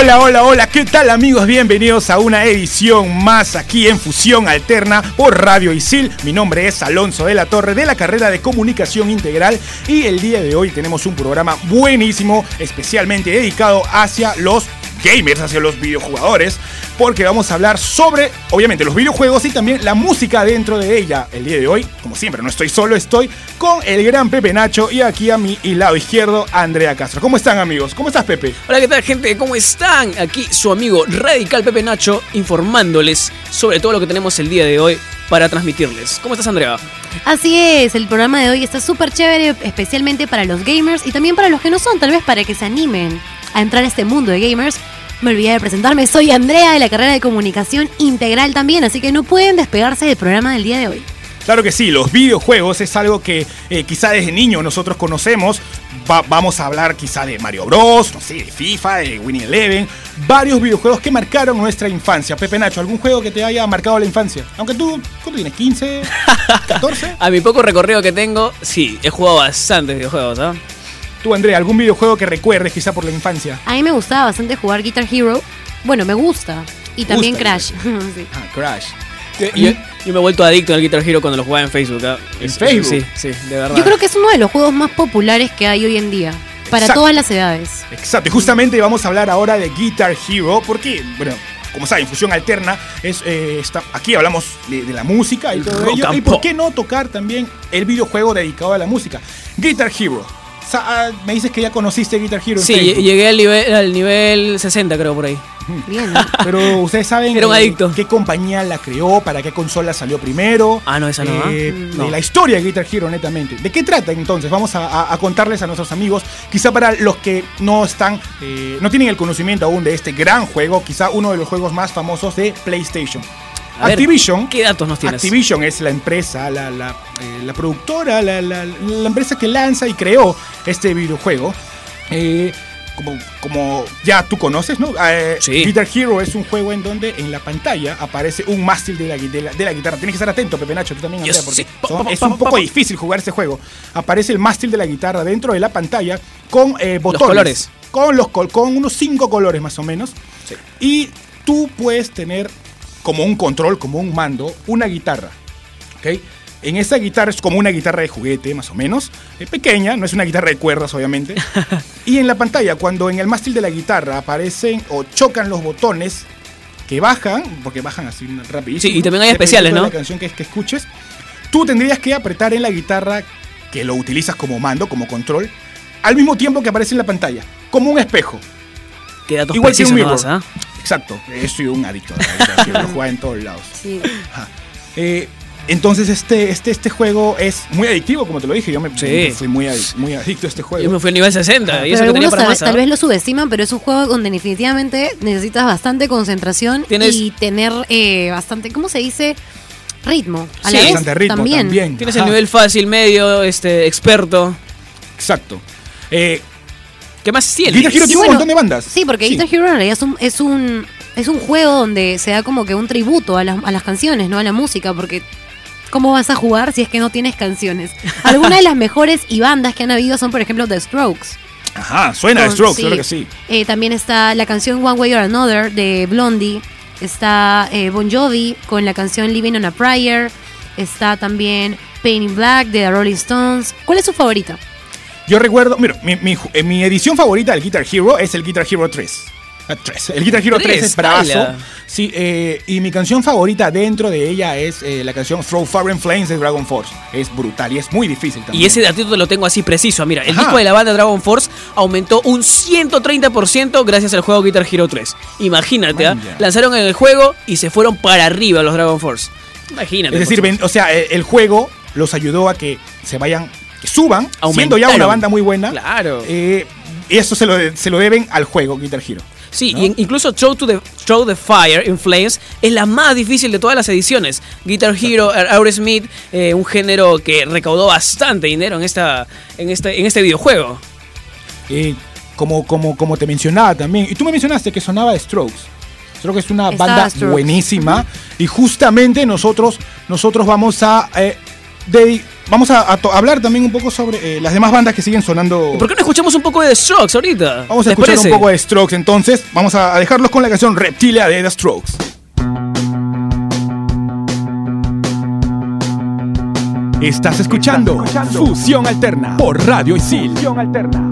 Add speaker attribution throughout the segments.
Speaker 1: Hola, hola, hola, ¿qué tal amigos? Bienvenidos a una edición más aquí en Fusión Alterna por Radio Isil. Mi nombre es Alonso de la Torre de la carrera de Comunicación Integral y el día de hoy tenemos un programa buenísimo, especialmente dedicado hacia los gamers, hacia los videojugadores, porque vamos a hablar sobre, obviamente, los videojuegos y también la música dentro de ella. El día de hoy, como siempre, no estoy solo, estoy con el gran Pepe Nacho y aquí a mi lado izquierdo, Andrea Castro. ¿Cómo están amigos? ¿Cómo estás Pepe?
Speaker 2: Hola, ¿qué tal, gente? ¿Cómo están? Aquí su amigo Radical Pepe Nacho informándoles sobre todo lo que tenemos el día de hoy para transmitirles. ¿Cómo estás, Andrea?
Speaker 3: Así es, el programa de hoy está súper chévere, especialmente para los gamers y también para los que no son, tal vez para que se animen a entrar a este mundo de gamers. Me olvidé de presentarme, soy Andrea de la carrera de comunicación integral también, así que no pueden despegarse del programa del día de hoy.
Speaker 1: Claro que sí, los videojuegos es algo que eh, quizá desde niño nosotros conocemos. Va- vamos a hablar quizá de Mario Bros, no sé, de FIFA, de Winning Eleven, varios videojuegos que marcaron nuestra infancia. Pepe Nacho, ¿algún juego que te haya marcado la infancia? Aunque tú, ¿cuánto tienes? ¿15? ¿14?
Speaker 2: A mi poco recorrido que tengo, sí, he jugado bastantes videojuegos, ¿ah?
Speaker 1: Tú, Andrea, ¿algún videojuego que recuerdes quizá por la infancia?
Speaker 3: A mí me gustaba bastante jugar Guitar Hero. Bueno, me gusta. Y también
Speaker 1: Gusta,
Speaker 3: Crash. Sí.
Speaker 1: Ah, Crash.
Speaker 2: Yo, yo me he vuelto adicto al Guitar Hero cuando lo jugaba en Facebook. ¿ah?
Speaker 1: ¿En
Speaker 2: Es-
Speaker 1: Facebook?
Speaker 2: Sí, sí, de verdad.
Speaker 3: Yo creo que es uno de los juegos más populares que hay hoy en día. Para
Speaker 1: Exacto.
Speaker 3: todas las edades.
Speaker 1: Exacto, y justamente vamos a hablar ahora de Guitar Hero, porque, bueno, como saben, Fusión Alterna, es, eh, está, aquí hablamos de, de la música y todo
Speaker 2: Rock
Speaker 1: ello. Y por qué no tocar también el videojuego dedicado a la música. Guitar Hero. Ah, me dices que ya conociste Guitar Hero en
Speaker 2: Sí,
Speaker 1: Facebook.
Speaker 2: llegué al nivel, al nivel 60, creo, por ahí.
Speaker 3: Bien.
Speaker 1: Pero ustedes saben
Speaker 2: Era un
Speaker 1: eh,
Speaker 2: adicto.
Speaker 1: qué compañía la creó, para qué consola salió primero.
Speaker 2: Ah, no, esa no, ¿ah?
Speaker 1: Eh, de la historia de Guitar Hero, netamente. ¿De qué trata entonces? Vamos a, a- a contarles a nuestros amigos, quizá para los que no están, eh, no tienen el conocimiento aún de este gran juego, quizá uno de los juegos más famosos de PlayStation.
Speaker 2: A ver,
Speaker 1: Activision.
Speaker 2: ¿Qué datos nos tienes?
Speaker 1: Activision es la empresa, la, la, eh, la productora, la, la- empresa que lanza y creó este videojuego. Eh, como, como ya tú conoces, ¿no? Eh,
Speaker 2: Sí.
Speaker 1: Guitar Hero es un juego en donde en la pantalla aparece un mástil de la, de la- de la guitarra. Tienes que estar atento, Pepe Nacho, tú también, Andrea, porque
Speaker 2: sí.
Speaker 1: Son- es un poco difícil jugar este juego. Aparece el mástil de la guitarra dentro de la pantalla con eh, botones.
Speaker 2: colores.
Speaker 1: Con, los, con unos cinco colores más o menos. Y tú puedes tener como un control, como un mando, una guitarra. ¿ok? En esa guitarra es como una guitarra de juguete, más o menos. eh, pequeña, no es una guitarra de cuerdas, obviamente. y en la pantalla, cuando en el mástil de la guitarra aparecen o chocan los botones que bajan, porque bajan así rapidísimo.
Speaker 2: Sí, y también hay especiales,
Speaker 1: de
Speaker 2: ¿no?
Speaker 1: La canción que, que escuches. Tú tendrías que apretar en la guitarra que lo utilizas como mando, como control, al mismo tiempo que aparece en la pantalla, como un espejo.
Speaker 2: ¿Qué datos
Speaker 1: Igual que un mirror.
Speaker 2: ah?
Speaker 1: Exacto, soy un adicto a la Hero, lo jugaba en todos lados.
Speaker 3: Sí.
Speaker 1: Eh, entonces este, este, este juego es muy adictivo, como te lo dije. Yo me,
Speaker 2: Sí.
Speaker 1: fui muy, muy adicto a este juego.
Speaker 2: Yo me fui a nivel 60 y
Speaker 3: Pero
Speaker 2: eso que tenía
Speaker 3: algunos
Speaker 2: para
Speaker 3: tal,
Speaker 2: más.
Speaker 3: tal vez lo subestiman, pero es un juego donde definitivamente necesitas bastante concentración
Speaker 2: Tienes-
Speaker 3: y tener eh, bastante, ¿cómo se dice? Ritmo. A
Speaker 2: Sí.
Speaker 3: la vez
Speaker 1: Bastante ritmo también.
Speaker 2: Tienes
Speaker 1: Ajá,
Speaker 2: el nivel fácil, medio, este, experto.
Speaker 1: Exacto. Eh,
Speaker 2: ¿Qué más tienes?
Speaker 1: Guitar Hero tiene un montón de bandas.
Speaker 3: Sí, porque Guitar Hero en realidad es un, es un es un juego donde se da como que un tributo a las, a las canciones, ¿no? A la música, porque ¿cómo vas a jugar si es que no tienes canciones? Algunas de las mejores y bandas que han habido son, por ejemplo, The Strokes.
Speaker 1: Ajá, suena
Speaker 3: Con-
Speaker 1: Strokes,
Speaker 3: sí.
Speaker 1: claro que sí.
Speaker 3: Eh, también está la canción One Way or Another de Blondie. Está eh, Bon Jovi con la canción Living on a Prayer. Está también Pain in Black de The Rolling Stones. ¿Cuál es su favorita?
Speaker 1: Yo recuerdo, mira, mi, mi, ju- eh, mi edición favorita del Guitar Hero es el Guitar Hero 3. Ah, 3. El Guitar Hero 3,
Speaker 2: Tres,
Speaker 1: es bravazo. Sí, eh, y mi canción favorita dentro de ella es eh, la canción Throw Fire and Flames de Dragon Force. Es brutal y es muy difícil también.
Speaker 2: Y ese datito te lo tengo así preciso. Mira, el
Speaker 1: Ajá.
Speaker 2: disco de la banda Dragon Force aumentó un 130% gracias al juego Guitar Hero 3. Imagínate,
Speaker 1: ya.
Speaker 2: lanzaron en el juego y se fueron para arriba los Dragon Force. Imagínate.
Speaker 1: Es decir, ven- o sea, eh, el juego los ayudó a que se vayan, que suban, siendo ya una
Speaker 2: Aumentaron.
Speaker 1: banda muy buena.
Speaker 2: Claro.
Speaker 1: Eh, y eso se lo, se lo deben al juego Guitar Hero.
Speaker 2: Sí,
Speaker 1: ¿no?
Speaker 2: y incluso Throw, to the, Throw the Fire in Flames es la más difícil de todas las ediciones. Guitar Hero, Aer- Aerosmith, eh, un género que recaudó bastante dinero en, esta, en, este, en este videojuego.
Speaker 1: Eh, como, como, como te mencionaba también. Y tú me mencionaste que sonaba de Strokes. Strokes es una banda
Speaker 3: Strokes.
Speaker 1: buenísima. Y justamente nosotros, nosotros vamos a. eh, dedi-
Speaker 4: vamos a, a to- hablar también un poco sobre eh, las demás bandas que siguen sonando.
Speaker 2: ¿Por qué no escuchamos un poco de The Strokes ahorita?
Speaker 4: Vamos a
Speaker 2: ¿Les
Speaker 4: escuchar
Speaker 2: parece?
Speaker 4: un poco de Strokes entonces. Vamos a a dejarlos con la canción Reptilia de The Strokes. Estás escuchando Fusión Alterna por Radio Isil. Fusión Alterna.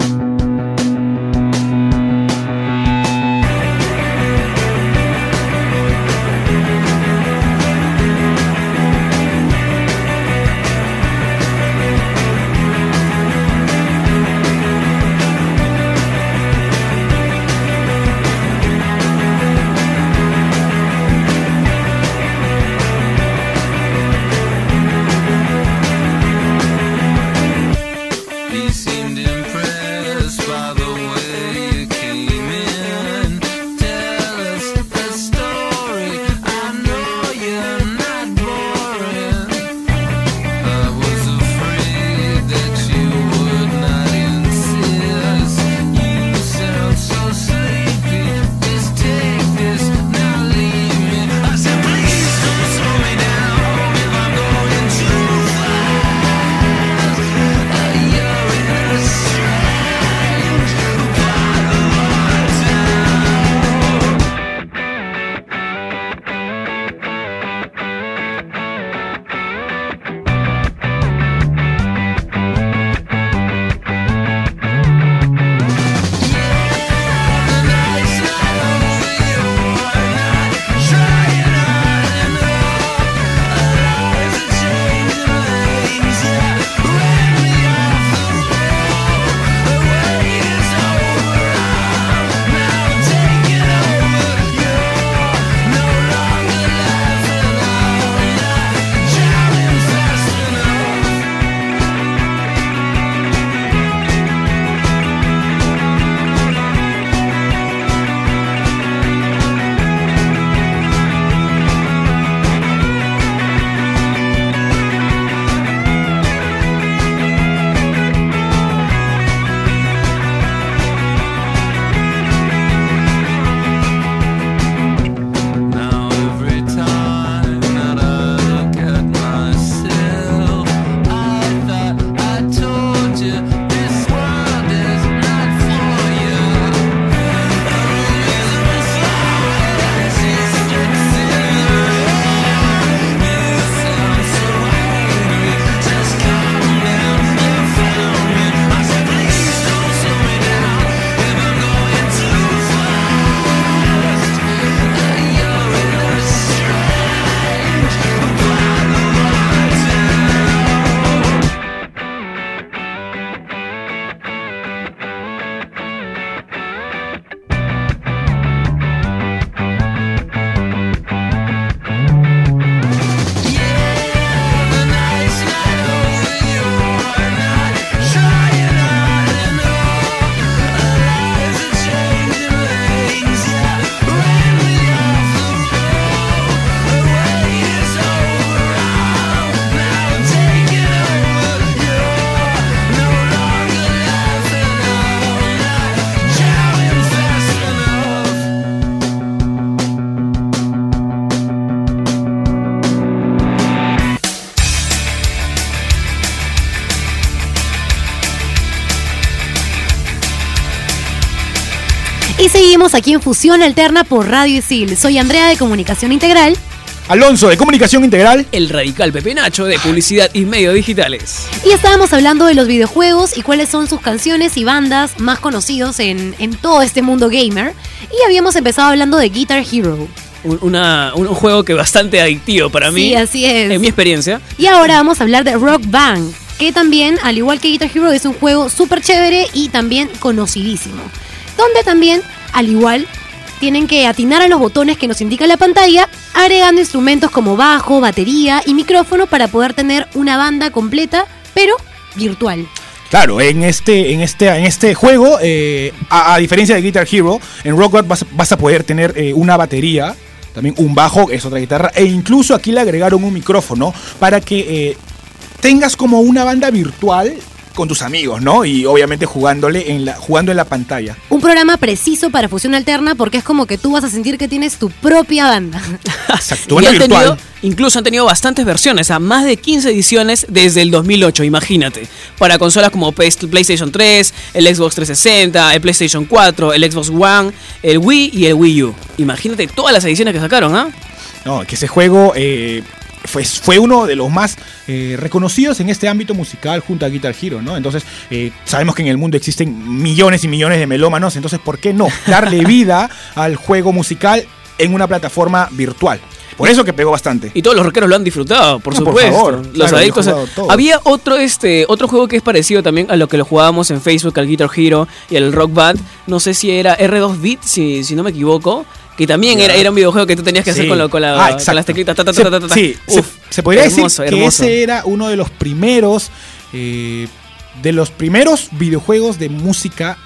Speaker 3: Aquí en Fusión Alterna por Radio Isil. Soy Andrea de Comunicación Integral.
Speaker 4: Alonso de Comunicación Integral.
Speaker 2: El radical Pepe Nacho de publicidad y medios digitales.
Speaker 3: Y estábamos hablando de los videojuegos y cuáles son sus canciones y bandas más conocidos en, en todo este mundo gamer. Y habíamos empezado hablando de Guitar Hero.
Speaker 2: Un juego que bastante adictivo para mí.
Speaker 3: Sí, así es.
Speaker 2: En mi experiencia.
Speaker 3: Y ahora vamos a hablar de Rock Band, que también, al igual que Guitar Hero, es un juego súper chévere y también conocidísimo. Donde también, al igual, tienen que atinar a los botones que nos indica la pantalla, agregando instrumentos como bajo, batería y micrófono para poder tener una banda completa, pero virtual.
Speaker 4: Claro, en este, en este, en este juego, eh, a, diferencia de Guitar Hero, en Rock Band vas, vas a poder tener eh, una batería, también un bajo, es otra guitarra, e incluso aquí le agregaron un micrófono para que eh, tengas como una banda virtual con tus amigos, ¿no? Y obviamente jugándole en la, jugando en la pantalla.
Speaker 3: un programa preciso para fusión alterna porque es como que tú vas a sentir que tienes tu propia banda.
Speaker 1: Exacto. Banda
Speaker 2: han
Speaker 1: virtual.
Speaker 2: tenido, incluso han tenido bastantes versiones, a más de 15 ediciones desde el 2008, imagínate. Para consolas como Play- PlayStation 3, el Xbox 360, el PlayStation 4, el Xbox One, el Wii y el Wii U. Imagínate todas las ediciones que sacaron, ¿ah?
Speaker 1: No, que ese juego eh, fue, fue uno de los más eh, reconocidos en este ámbito musical junto a Guitar Hero, ¿no? Entonces, eh, sabemos que en el mundo existen millones y millones de melómanos, entonces, ¿por qué no darle vida al juego musical en una plataforma virtual? Por eso que pegó bastante.
Speaker 2: Y todos los rockeros lo han disfrutado, por
Speaker 1: No, por
Speaker 2: supuesto.
Speaker 1: favor,
Speaker 2: los
Speaker 1: claro,
Speaker 2: adictos.
Speaker 1: lo he jugado todos.
Speaker 2: Había otro, este, otro juego que es parecido también a lo que lo jugábamos en Facebook, al Guitar Hero y al Rock Band. No sé si era R2 Beat, si, si no me equivoco. Que también era, era un videojuego que tú tenías que hacer con, lo- con la-
Speaker 1: Ah,
Speaker 2: con
Speaker 1: exacto.
Speaker 2: las teclitas. ta, ta,
Speaker 1: Se-
Speaker 2: ta,
Speaker 1: sí,
Speaker 2: Uf,
Speaker 1: se podría
Speaker 2: hermoso,
Speaker 1: decir que
Speaker 2: hermoso.
Speaker 1: ese era uno de los primeros, eh, de los primeros videojuegos de música.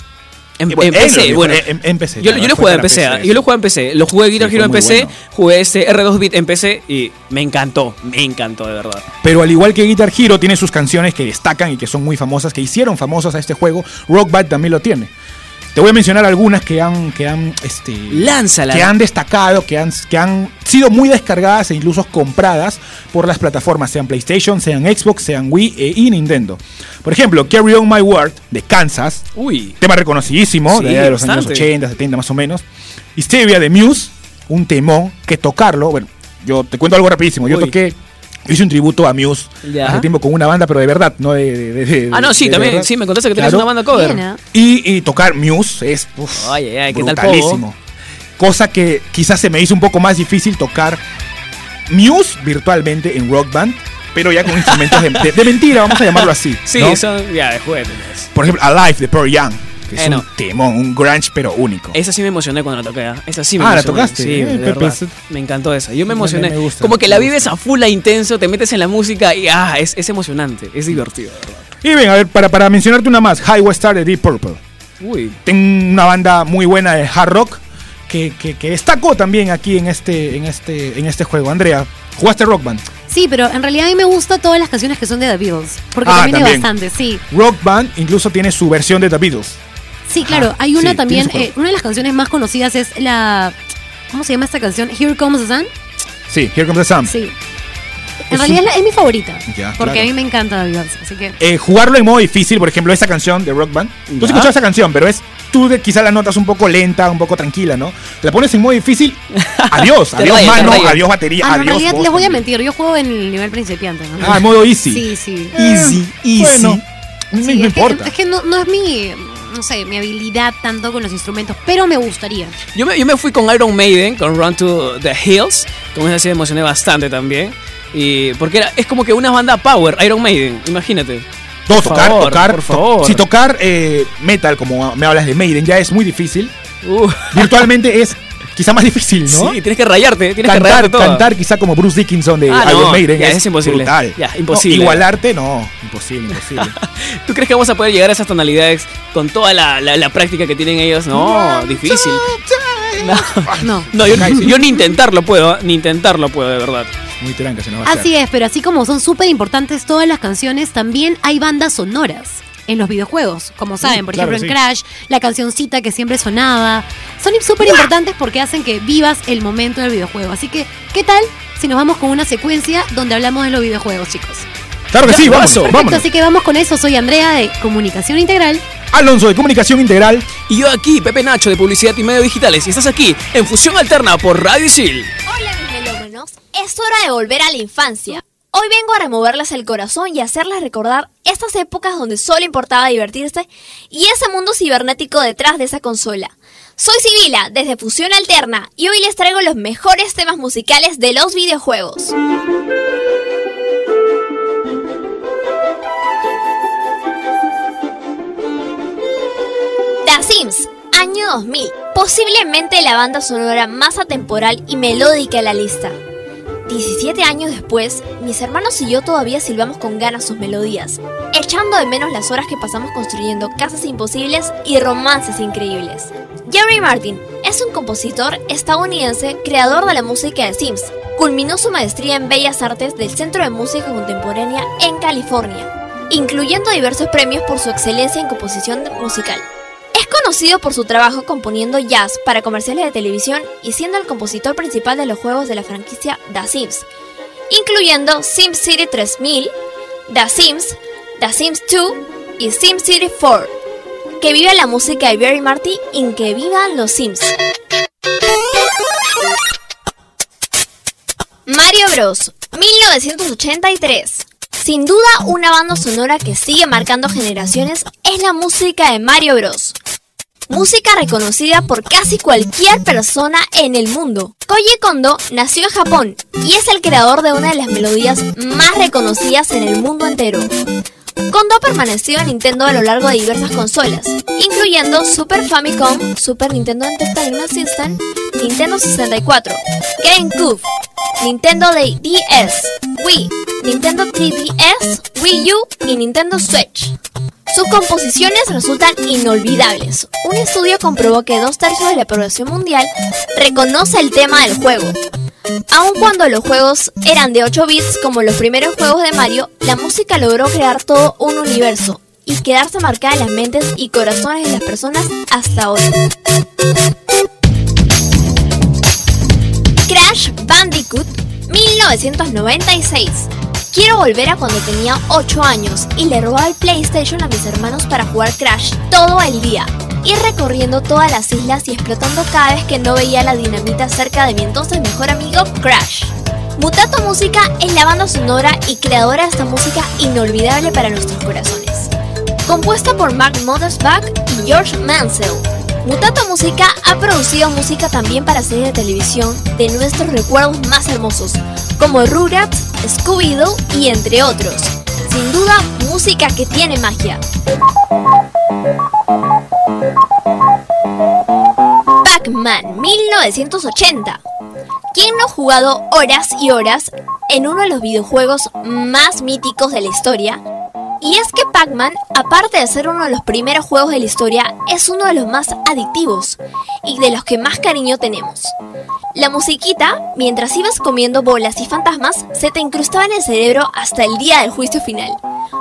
Speaker 2: En,
Speaker 1: bueno,
Speaker 2: en
Speaker 1: en
Speaker 2: PC, bueno.
Speaker 1: videojuegos, en- en PC,
Speaker 2: Yo, yo lo jugué en PC,
Speaker 1: PC,
Speaker 2: yo lo jugué en PC, lo jugué Guitar
Speaker 1: Sí,
Speaker 2: Hero en PC,
Speaker 1: bueno.
Speaker 2: jugué este R2 Beat en PC y me encantó, me encantó de verdad.
Speaker 1: Pero al igual que Guitar Hero tiene sus canciones que destacan y que son muy famosas, que hicieron famosas a este juego, Rock Band también lo tiene. Te voy a mencionar algunas que han, que han, este,
Speaker 2: Lánzala.
Speaker 1: que han destacado, que han, que han sido muy descargadas e incluso compradas por las plataformas, sean PlayStation, sean Xbox, sean Wii e- y Nintendo. Por ejemplo, Carry On My Word de Kansas,
Speaker 2: Uy,
Speaker 1: tema reconocidísimo,
Speaker 2: Sí,
Speaker 1: de, de los años
Speaker 2: bastante.
Speaker 1: 80, 70 más o menos. Hysteria de Muse, un temón que tocarlo, bueno, yo te cuento algo rapidísimo, yo
Speaker 2: Uy.
Speaker 1: toqué, hice un tributo a Muse
Speaker 2: Ya.
Speaker 1: hace tiempo con una banda, pero de verdad, no de... de- de- de-
Speaker 2: Ah, no, sí,
Speaker 1: de
Speaker 2: también,
Speaker 1: verdad.
Speaker 2: sí, me contaste que tenías
Speaker 1: Claro.
Speaker 2: una banda cover.
Speaker 3: Bien, ¿ah?
Speaker 1: Y, y tocar Muse es uf,
Speaker 2: Ay, ay, ay, ¿qué tal,
Speaker 1: brutalísimo. Cosa que quizás se me hizo un poco más difícil tocar Muse virtualmente en Rock Band, pero ya con instrumentos de, de- de mentira, vamos a llamarlo así.
Speaker 2: Sí,
Speaker 1: ¿no?
Speaker 2: son, ya, de juguetes.
Speaker 1: Por ejemplo, Alive de Pearl Young, es
Speaker 2: Eh, no.
Speaker 1: un temón, un grunge pero único.
Speaker 2: Esa sí me emocioné cuando la toqué. ¿ah? Esa sí me
Speaker 1: Ah, ¿la tocaste?
Speaker 2: Sí,
Speaker 1: Eh,
Speaker 2: de
Speaker 1: Pepe,
Speaker 2: verdad.
Speaker 1: ese-
Speaker 2: Me encantó esa. Yo me emocioné.
Speaker 1: me gusta,
Speaker 2: Como que la vives a full, a intenso, te metes en la música y ah, es, es emocionante, es divertido.
Speaker 1: Y ven, a ver, para, para mencionarte una más, Highway Star de Deep Purple.
Speaker 2: Uy,
Speaker 1: Tengo una banda muy buena de hard rock que, que- que destacó también aquí en este, en este, en este juego. Andrea, ¿jugaste Rock Band?
Speaker 3: Sí, pero en realidad a mí me gustan todas las canciones que son de The Beatles. Porque
Speaker 1: Ah,
Speaker 3: también, hay
Speaker 1: también.
Speaker 3: bastante, sí.
Speaker 1: Rock Band incluso tiene su versión de The Beatles.
Speaker 3: Sí, claro. Hay una
Speaker 1: sí,
Speaker 3: también, eh, una de las canciones más conocidas es la... ¿Cómo se llama esta canción? Here Comes the Sun.
Speaker 1: Sí, Here Comes the Sun.
Speaker 3: Sí.
Speaker 1: Es
Speaker 3: En realidad
Speaker 1: un-
Speaker 3: es, la- es mi favorita.
Speaker 1: Ya,
Speaker 3: porque
Speaker 1: claro.
Speaker 3: a mí me encanta The Beatles. Así que...
Speaker 1: Eh, jugarlo en modo difícil, por ejemplo, esa canción de Rock Band. Tú
Speaker 2: Ya.
Speaker 1: has escuchado esa canción, pero es tú de, quizá la notas un poco lenta, un poco tranquila, ¿no? La pones en modo difícil, adiós, adiós
Speaker 2: raya, te
Speaker 1: mano, adiós batería,
Speaker 3: Ah, no, en realidad
Speaker 1: voz
Speaker 3: les voy a mentir. Yo juego en el nivel principiante. ¿no?
Speaker 1: Ah, en modo easy.
Speaker 3: Sí, sí.
Speaker 2: Easy, easy.
Speaker 1: Bueno, no,
Speaker 3: Sí,
Speaker 1: no
Speaker 3: es, que,
Speaker 1: importa.
Speaker 3: es que no, no es mi, no sé, mi habilidad tanto con los instrumentos, pero me gustaría.
Speaker 2: Yo me, yo me fui con Iron Maiden, con Run to the Hills. Con esa sí me emocioné bastante también. Y porque era, es como que una banda power, Iron Maiden, imagínate.
Speaker 1: No,
Speaker 2: Por
Speaker 1: tocar,
Speaker 2: favor,
Speaker 1: tocar.
Speaker 2: por
Speaker 1: to-
Speaker 2: favor.
Speaker 1: Si tocar eh, metal, como me hablas de Maiden, ya es muy difícil.
Speaker 2: Uh,
Speaker 1: Virtualmente es quizá más difícil, ¿no?
Speaker 2: Sí, tienes que rayarte, tienes que
Speaker 1: cantar,
Speaker 2: rayarte todo.
Speaker 1: cantar quizá como Bruce Dickinson de
Speaker 2: Ah, no,
Speaker 1: Iron Maiden
Speaker 2: ya, es imposible.
Speaker 1: brutal.
Speaker 2: Ya,
Speaker 1: No,
Speaker 2: imposible.
Speaker 1: igualarte, no, imposible, imposible.
Speaker 2: ¿Tú crees que vamos a poder llegar a esas tonalidades con toda la, la- la práctica que tienen ellos? No, difícil. No,
Speaker 3: No.
Speaker 2: no yo, yo ni intentarlo puedo, ¿eh? ni intentarlo puedo, de verdad.
Speaker 1: Muy tranca, se nos va a
Speaker 3: Así es, pero así como son súper importantes todas las canciones, también hay bandas sonoras en los videojuegos. Como saben, por
Speaker 1: claro
Speaker 3: ejemplo en
Speaker 1: sí.
Speaker 3: Crash, la cancioncita que siempre sonaba. Son súper importantes porque hacen que vivas el momento del videojuego. Así que, ¿qué tal si nos vamos con una secuencia donde hablamos de los videojuegos, chicos?
Speaker 1: Claro que sí, vamos.
Speaker 3: Perfecto,
Speaker 1: vámonos.
Speaker 3: así que vamos con eso. Soy Andrea de Comunicación Integral.
Speaker 1: Alonso de Comunicación Integral.
Speaker 2: Y yo aquí, Pepe Nacho de Publicidad y Medios Digitales, y estás aquí en Fusión Alterna por Radio Isil.
Speaker 5: Hola mis melómanos, es hora de volver a la infancia. Hoy vengo a removerles el corazón y hacerles recordar estas épocas donde solo importaba divertirse y ese mundo cibernético detrás de esa consola. Soy Sibila desde Fusión Alterna y hoy les traigo los mejores temas musicales de los videojuegos. The Sims, año 2000. Posiblemente la banda sonora más atemporal y melódica de la lista. 17 años después, mis hermanos y yo todavía silbamos con ganas sus melodías, echando de menos las horas que pasamos construyendo casas imposibles y romances increíbles. Jerry Martin es un compositor estadounidense creador de la música de Sims. Culminó su maestría en Bellas Artes del Centro de Música Contemporánea en California, incluyendo diversos premios por su excelencia en composición musical. Es conocido por su trabajo componiendo jazz para comerciales de televisión y siendo el compositor principal de los juegos de la franquicia The Sims, incluyendo SimCity 3000, The Sims, The Sims 2 y SimCity 4. Que viva la música de Barry Marty y que vivan los Sims. Mario Bros. 1983. Sin duda, una banda sonora que sigue marcando generaciones es la música de Mario Bros. Música reconocida por casi cualquier persona en el mundo. Koji Kondo nació en Japón y es el creador de una de las melodías más reconocidas en el mundo entero. Kondo permaneció en Nintendo a lo largo de diversas consolas, incluyendo Super Famicom, Super Nintendo Entertainment System, Nintendo 64, GameCube, Nintendo DS, Wii, Nintendo 3DS, Wii U y Nintendo Switch. Sus composiciones resultan inolvidables. Un estudio comprobó que dos tercios de la población mundial reconoce el tema del juego. Aun cuando los juegos eran de 8 bits como los primeros juegos de Mario, la música logró crear todo un universo y quedarse marcada en las mentes y corazones de las personas hasta hoy. Crash Bandicoot 1996. Quiero volver a cuando tenía 8 años y le robaba el PlayStation a mis hermanos para jugar Crash todo el día. Ir recorriendo todas las islas y explotando cada vez que no veía la dinamita cerca de mi entonces mejor amigo Crash. Mutato Música es la banda sonora y creadora de esta música inolvidable para nuestros corazones. Compuesta por Mark Mothersbaugh y George Mansell. Mutato Música ha producido música también para series de televisión de nuestros recuerdos más hermosos, como Rugrats, Scooby-Doo y entre otros. Sin duda, música que tiene magia. Pac-Man 1980. ¿Quién no ha jugado horas y horas en uno de los videojuegos más míticos de la historia? Y es que Pac-Man, aparte de ser uno de los primeros juegos de la historia, es uno de los más adictivos y de los que más cariño tenemos. La musiquita, mientras ibas comiendo bolas y fantasmas, se te incrustaba en el cerebro hasta el día del juicio final.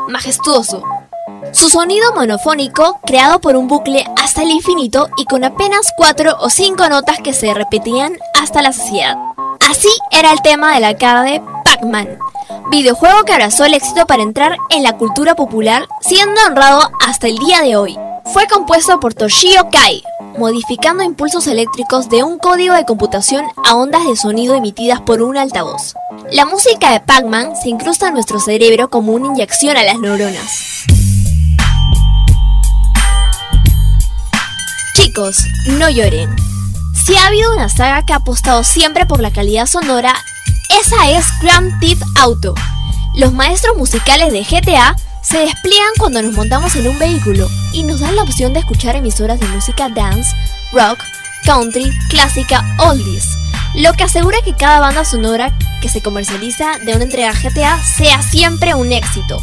Speaker 5: Majestuoso. Su sonido monofónico, creado por un bucle hasta el infinito y con apenas cuatro o cinco notas que se repetían hasta la saciedad. Así era el tema del arcade Pac-Man, videojuego que abrazó el éxito para entrar en la cultura popular, siendo honrado hasta el día de hoy. Fue compuesto por Toshio Kai, modificando impulsos eléctricos de un código de computación a ondas de sonido emitidas por un altavoz. La música de Pac-Man se incrusta en nuestro cerebro como una inyección a las neuronas. Chicos, no lloren. Si ha habido una saga que ha apostado siempre por la calidad sonora, esa es Grand Theft Auto. Los maestros musicales de GTA se despliegan cuando nos montamos en un vehículo y nos dan la opción de escuchar emisoras de música dance, rock, country, clásica, oldies, lo que asegura que cada banda sonora que se comercializa de una entrega GTA sea siempre un éxito.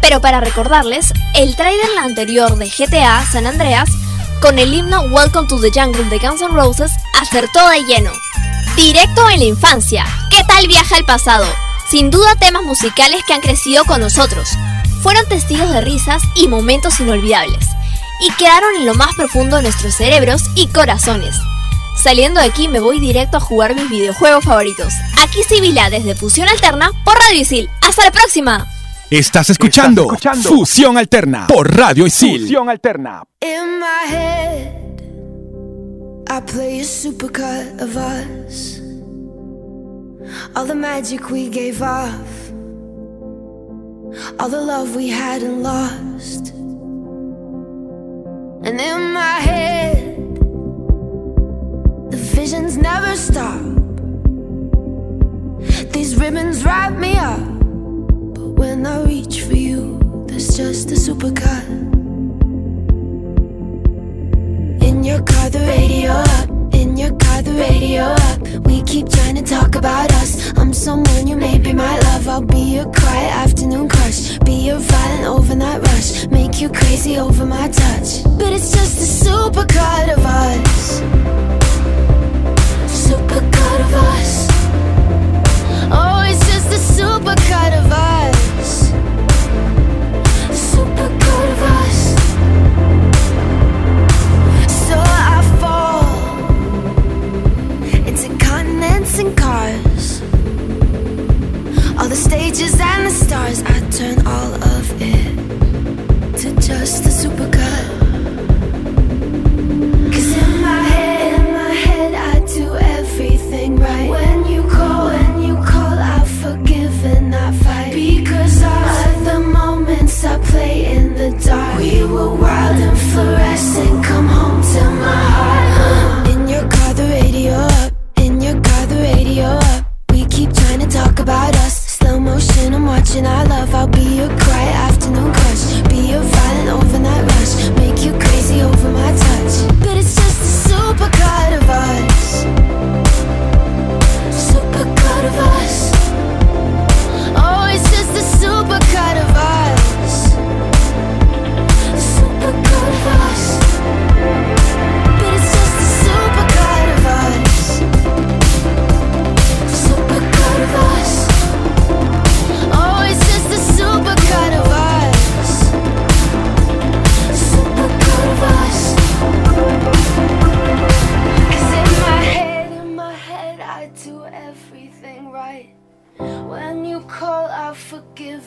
Speaker 5: Pero para recordarles, el trailer anterior de GTA San Andreas con el himno Welcome to the Jungle de Guns N' Roses acertó de lleno. Directo en la infancia. ¿Qué tal viaja al pasado? Sin duda temas musicales que han crecido con nosotros. Fueron testigos de risas y momentos inolvidables. Y quedaron en lo más profundo de nuestros cerebros y corazones. Saliendo de aquí me voy directo a jugar mis videojuegos favoritos. Aquí Sibila desde Fusión Alterna por Radio Isil. ¡Hasta la próxima!
Speaker 1: Estás escuchando,
Speaker 6: Estás escuchando
Speaker 1: Fusión Alterna por Radio Isil.
Speaker 6: Fusión alterna.
Speaker 7: In my head, I play a supercut of us. All the magic we gave off, all the love we had and lost. And in my head, the visions never stop. These ribbons wrap me up, but when I reach for you, there's just a supercut. Your car, the radio up. In your car, the radio up. We keep trying to talk about us. I'm someone you may be my love. I'll be your quiet afternoon crush. Be your violent overnight rush. Make you crazy over my touch. But it's just a supercut of us. Beaches and the stars. I turn all of it to just a supercut. Cause in my head, in my head, I do everything right. When you call, when you call, I forgive and I fight. Because of the moments I play in the dark. We were wild and fluorescent.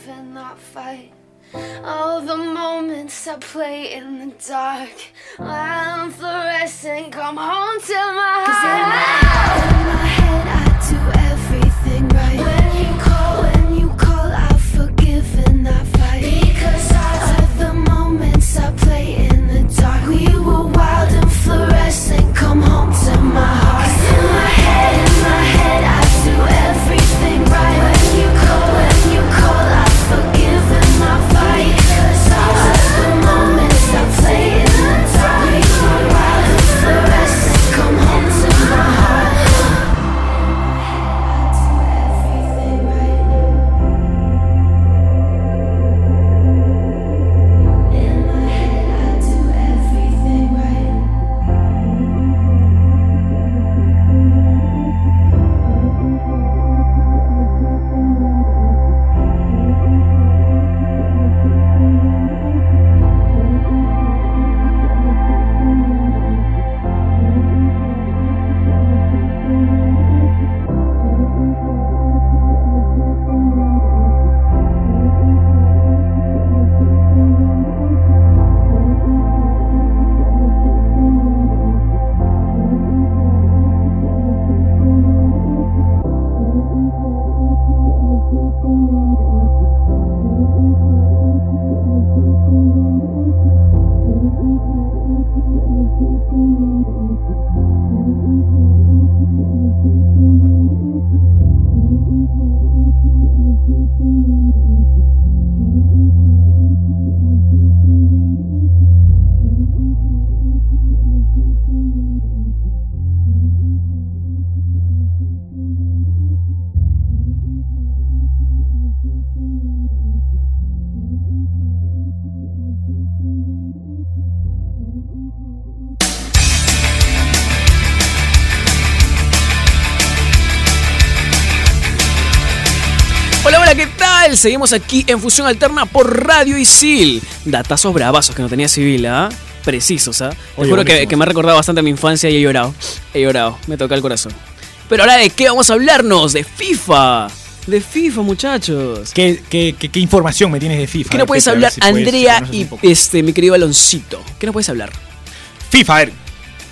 Speaker 7: And not fight. All the moments I play in the dark. I'm fluorescent, come home to my heart. in my head, I do everything right. When you call, when you call, I forgive and I fight. Because of the moments I play in the dark. We were wild and fluorescent,
Speaker 2: Seguimos aquí en Fusión Alterna por Radio Isil. Datazos bravazos que no tenía civil, ¿ah? Precisos, ¿ah?
Speaker 1: Oye,
Speaker 2: juro que, me ha recordado bastante a mi infancia y he llorado. He llorado, me toca el corazón. Pero ahora, ¿de qué vamos a hablarnos? De FIFA. De FIFA, muchachos.
Speaker 1: ¿Qué, qué, qué- qué información me tienes de FIFA?
Speaker 2: ¿Qué nos puedes hablar,
Speaker 1: si puedes
Speaker 2: Andrea
Speaker 1: conoces
Speaker 2: y este, mi querido Aloncito? ¿Qué nos puedes hablar?
Speaker 1: FIFA, a ver.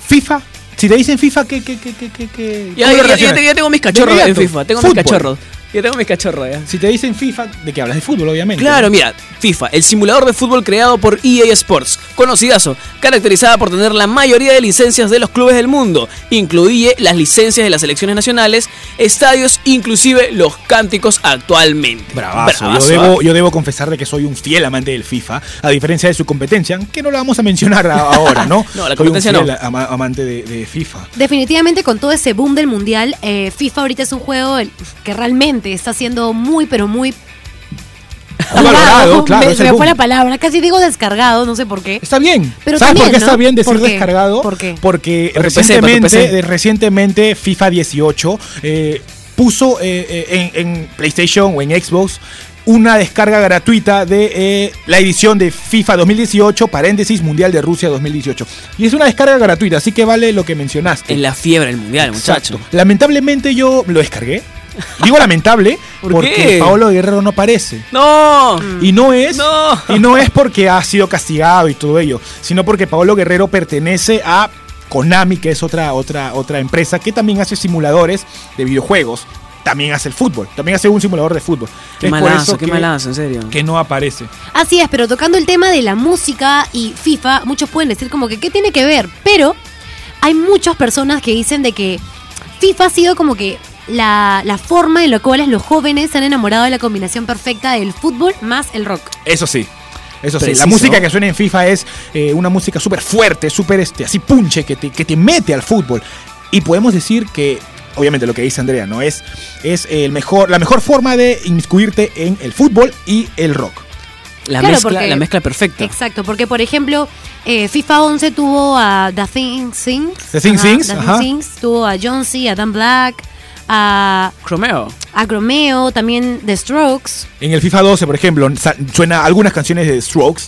Speaker 1: FIFA. Si te dicen FIFA, ¿qué, qué, qué, qué, qué,
Speaker 2: Ya, ya- tengo mis cachorros en. FIFA. Tengo
Speaker 1: Fútbol.
Speaker 2: mis cachorros. Ya tengo mis cachorros, ya.
Speaker 1: Si te dicen FIFA, ¿de qué hablas? De fútbol, obviamente.
Speaker 2: Claro, mira, FIFA, el simulador de fútbol creado por EA Sports, conocidazo, caracterizada por tener la mayoría de licencias de los clubes del mundo, incluye las licencias de las selecciones nacionales, estadios, inclusive los cánticos actualmente.
Speaker 1: Bravazo.
Speaker 2: Bravazo,
Speaker 1: yo, debo,
Speaker 2: ¿ah?
Speaker 1: yo debo confesar de que soy un fiel amante del FIFA, a diferencia de su competencia, que no la vamos a mencionar ahora, ¿no?
Speaker 2: No, la
Speaker 1: soy un
Speaker 2: competencia
Speaker 1: fiel
Speaker 2: no.
Speaker 1: ama- amante de, de FIFA.
Speaker 3: Definitivamente con todo ese boom del mundial, eh, FIFA ahorita es un juego que realmente está siendo muy, pero muy...
Speaker 1: Valorado, claro,
Speaker 3: me me fue la palabra, casi digo descargado, no sé por qué.
Speaker 1: Está bien.
Speaker 3: Pero
Speaker 1: ¿Sabes por qué está bien decir
Speaker 3: ¿Por qué?
Speaker 1: descargado?
Speaker 3: ¿Por qué?
Speaker 1: Porque recientemente, eh, recientemente FIFA 18 eh, puso eh, en, en PlayStation o en Xbox una descarga gratuita de eh, la edición de FIFA 2018, paréntesis, Mundial de Rusia 2018. Y es una descarga gratuita, así que vale lo que mencionaste.
Speaker 2: En la fiebre del mundial,
Speaker 1: Exacto.
Speaker 2: muchacho.
Speaker 1: Lamentablemente yo lo descargué. Digo lamentable
Speaker 2: ¿Por
Speaker 1: porque
Speaker 2: qué?
Speaker 1: Paolo Guerrero no aparece.
Speaker 2: ¡No!
Speaker 1: Y no es
Speaker 2: No.
Speaker 1: y no es porque ha sido castigado y todo ello, sino porque Paolo Guerrero pertenece a Konami, que es otra otra otra empresa que también hace simuladores de videojuegos. También hace el fútbol, también hace un simulador de fútbol.
Speaker 2: Qué
Speaker 1: Es por
Speaker 2: malazo,
Speaker 1: eso
Speaker 2: qué
Speaker 1: que-
Speaker 2: malazo, en serio.
Speaker 1: Que no aparece.
Speaker 3: Así es, pero tocando el tema de la música y FIFA, muchos pueden decir como que qué tiene que ver, pero hay muchas personas que dicen de que FIFA ha sido como que la, la forma en la cual los jóvenes se han enamorado de la combinación perfecta del fútbol más el rock.
Speaker 1: Eso sí. Eso sí, la música que suena en FIFA es eh, una música súper fuerte, súper este, así punche, que te, que te mete al fútbol. Y podemos decir que, obviamente lo que dice Andrea, ¿no? Es, es el mejor, la mejor forma de inmiscuirte en el fútbol y el rock.
Speaker 2: La,
Speaker 3: Claro,
Speaker 2: mezcla,
Speaker 3: porque-
Speaker 2: la mezcla perfecta.
Speaker 3: Exacto, porque por ejemplo, eh, FIFA 11 tuvo a The Thing Sings.
Speaker 1: The Thing Sings,
Speaker 3: The Thing
Speaker 1: ajá.
Speaker 3: Sings, tuvo a John C., a Dan Black, a,
Speaker 2: Romeo.
Speaker 3: a Gromeo, también The Strokes.
Speaker 1: En el FIFA 12, por ejemplo, suena algunas canciones de Strokes.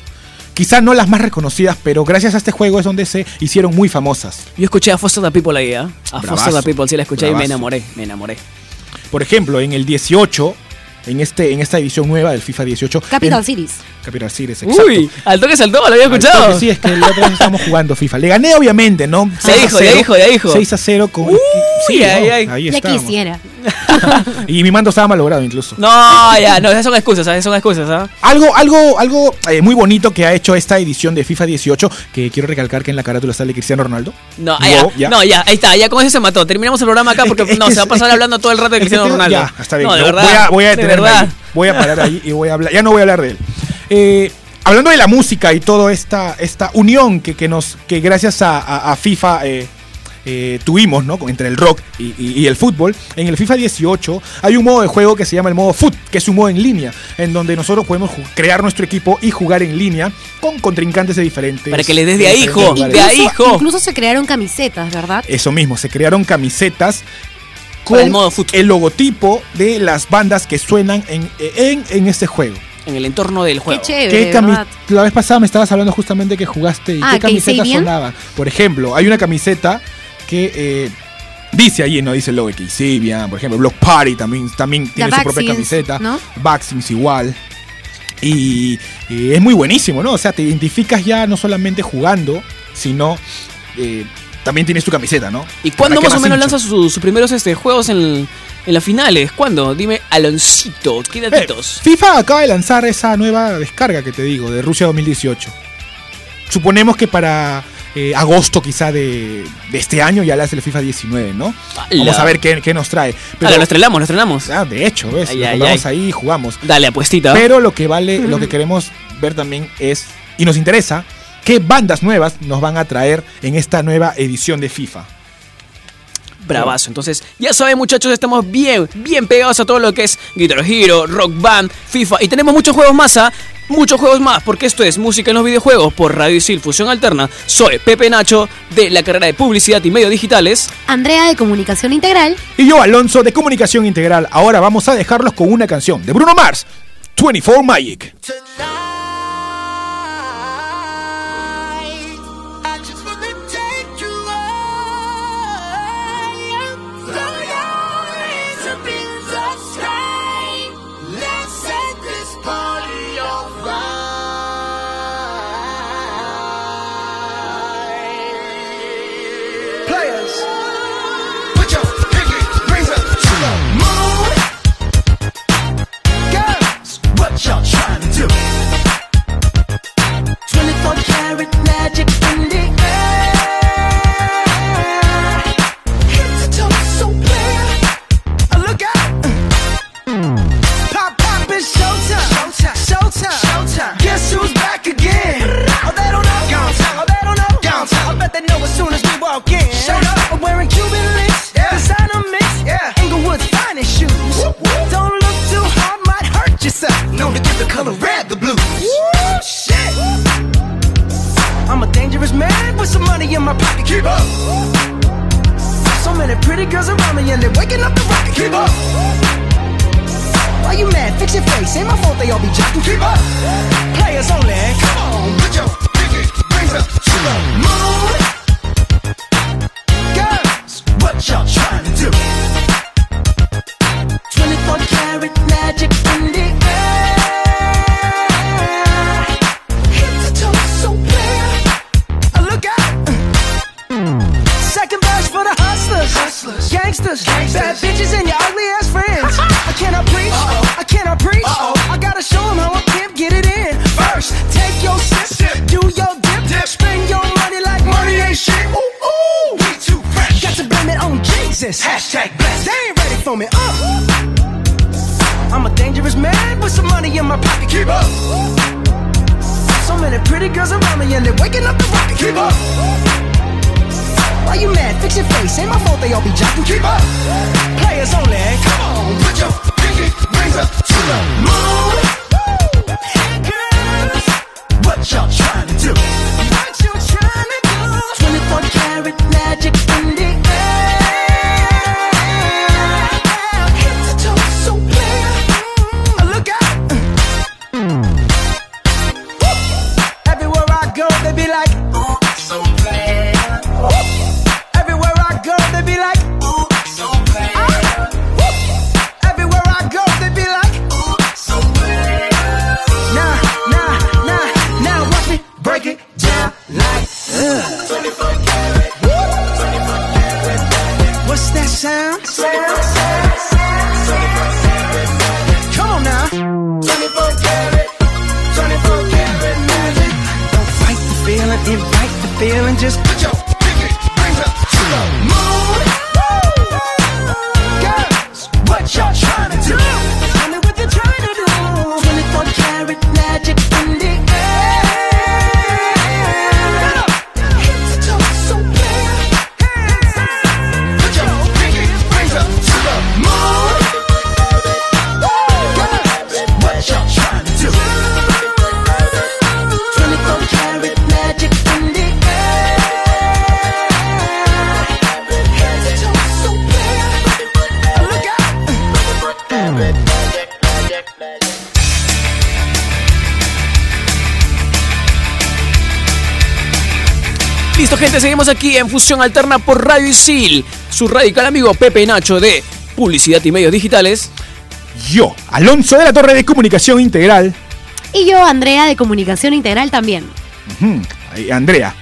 Speaker 1: Quizás no las más reconocidas, pero gracias a este juego es donde se hicieron muy famosas.
Speaker 2: Yo escuché a Foster the People ahí, ¿ah? A
Speaker 1: Bravazo.
Speaker 2: Foster the People, sí la escuché y me enamoré, me enamoré.
Speaker 1: Por ejemplo, en el 18, en, este, en esta edición nueva del FIFA 18.
Speaker 3: Capital
Speaker 1: en-
Speaker 3: Cities.
Speaker 1: Capital Cities, exacto.
Speaker 2: Uy, al toque saltó, lo había escuchado.
Speaker 1: toque, Sí, es que el otro día estábamos jugando FIFA. Le gané, obviamente, ¿no?
Speaker 2: Ya dijo, ya dijo, ya dijo.
Speaker 1: 6 a 0 con.
Speaker 2: Uy,
Speaker 1: sí,
Speaker 2: ay,
Speaker 1: ¿no?
Speaker 2: ay.
Speaker 1: ahí
Speaker 3: Ya quisiera.
Speaker 1: Y mi mando estaba malogrado incluso.
Speaker 2: No, ya, no, esas son excusas, ¿sabes? Son excusas, ¿ah?
Speaker 1: Algo, algo, algo eh, muy bonito que ha hecho esta edición de FIFA 18, que quiero recalcar que en la carátula sale Cristiano Ronaldo.
Speaker 2: No,
Speaker 1: Wow,
Speaker 2: ya, no, ya, ahí está, ya con eso se mató. Terminamos el programa acá
Speaker 1: Es
Speaker 2: porque
Speaker 1: que- es
Speaker 2: no,
Speaker 1: que
Speaker 2: se va a pasar
Speaker 1: que-
Speaker 2: hablando todo el rato de Cristiano Ronaldo.
Speaker 1: Ya, está bien.
Speaker 2: No, de
Speaker 1: Voy
Speaker 2: verdad.
Speaker 1: a, voy a
Speaker 2: de verdad.
Speaker 1: ahí. Voy a parar ahí y voy a hablar. Ya no voy a hablar de él. Eh, hablando de la música y toda esta, esta unión que, que nos, que gracias a, a- a FIFA eh, eh, tuvimos, ¿no? Entre el rock y, y- y el fútbol. En el FIFA 18 hay un modo de juego que se llama el modo Foot, que es un modo en línea, en donde nosotros podemos crear nuestro equipo y jugar en línea con contrincantes de diferentes.
Speaker 2: Para que le des de ahí, hijo, de ahí, hijo.
Speaker 3: Incluso se crearon camisetas, ¿verdad?
Speaker 1: Eso mismo, se crearon camisetas con
Speaker 2: el modo foot.
Speaker 1: el logotipo de las bandas que suenan en, en, en este juego.
Speaker 2: En el entorno del juego.
Speaker 3: Qué chévere,
Speaker 1: ¿Qué cami-
Speaker 3: ¿verdad?
Speaker 1: la vez pasada me estabas hablando justamente que jugaste y
Speaker 3: Ah,
Speaker 1: qué
Speaker 3: ¿que
Speaker 1: camiseta sonaba. Por ejemplo, hay una camiseta que eh, dice allí, ¿no? Dice el de Kasabian, por ejemplo, Block Party también, también tiene su propia camiseta.
Speaker 3: ¿no?
Speaker 1: Igual. Y, y es muy buenísimo, ¿no? O sea, te identificas ya no solamente jugando, sino eh, también tienes tu camiseta, ¿no?
Speaker 2: ¿Y cuándo
Speaker 1: ¿Para qué
Speaker 2: más o menos lanza sus, sus primeros este, juegos en, en las finales? ¿Cuándo? Dime, Aloncito, ¿qué
Speaker 1: Eh,
Speaker 2: datitos?
Speaker 1: FIFA acaba de lanzar esa nueva descarga que te digo, de Rusia 2018. Suponemos que para eh, agosto quizá de, de este año ya le hace el FIFA 19, ¿no? Vamos a ver qué, qué nos trae.
Speaker 2: Dale, lo estrenamos, lo estrenamos.
Speaker 1: ah, de hecho, ¿ves?
Speaker 2: Ay,
Speaker 1: Lo
Speaker 2: ay,
Speaker 1: compramos
Speaker 2: ay.
Speaker 1: ahí y jugamos.
Speaker 2: Dale, apuestita.
Speaker 1: Pero lo que vale, lo que queremos ver también es, y nos interesa, qué bandas nuevas nos van a traer en esta nueva edición de FIFA.
Speaker 2: Bravazo. Entonces, ya saben, muchachos, estamos bien, bien pegados a todo lo que es Guitar Hero, Rock Band, FIFA. Y tenemos muchos juegos más, ¿ah? Muchos juegos más, porque esto es música en los videojuegos por Radio Isil Fusión Alterna. Soy Pepe Nacho de la carrera de Publicidad y Medios Digitales.
Speaker 3: Andrea de Comunicación Integral.
Speaker 1: Y yo, Alonso, de Comunicación Integral. Ahora vamos a dejarlos con una canción de Bruno Mars, 24 Magic.
Speaker 2: Aquí en Fusión Alterna por Radio Isil. Su radical amigo Pepe Nacho de Publicidad y Medios Digitales.
Speaker 1: Yo, Alonso de la Torre de Comunicación Integral.
Speaker 3: Y yo, Andrea, de Comunicación Integral también.
Speaker 1: Andrea.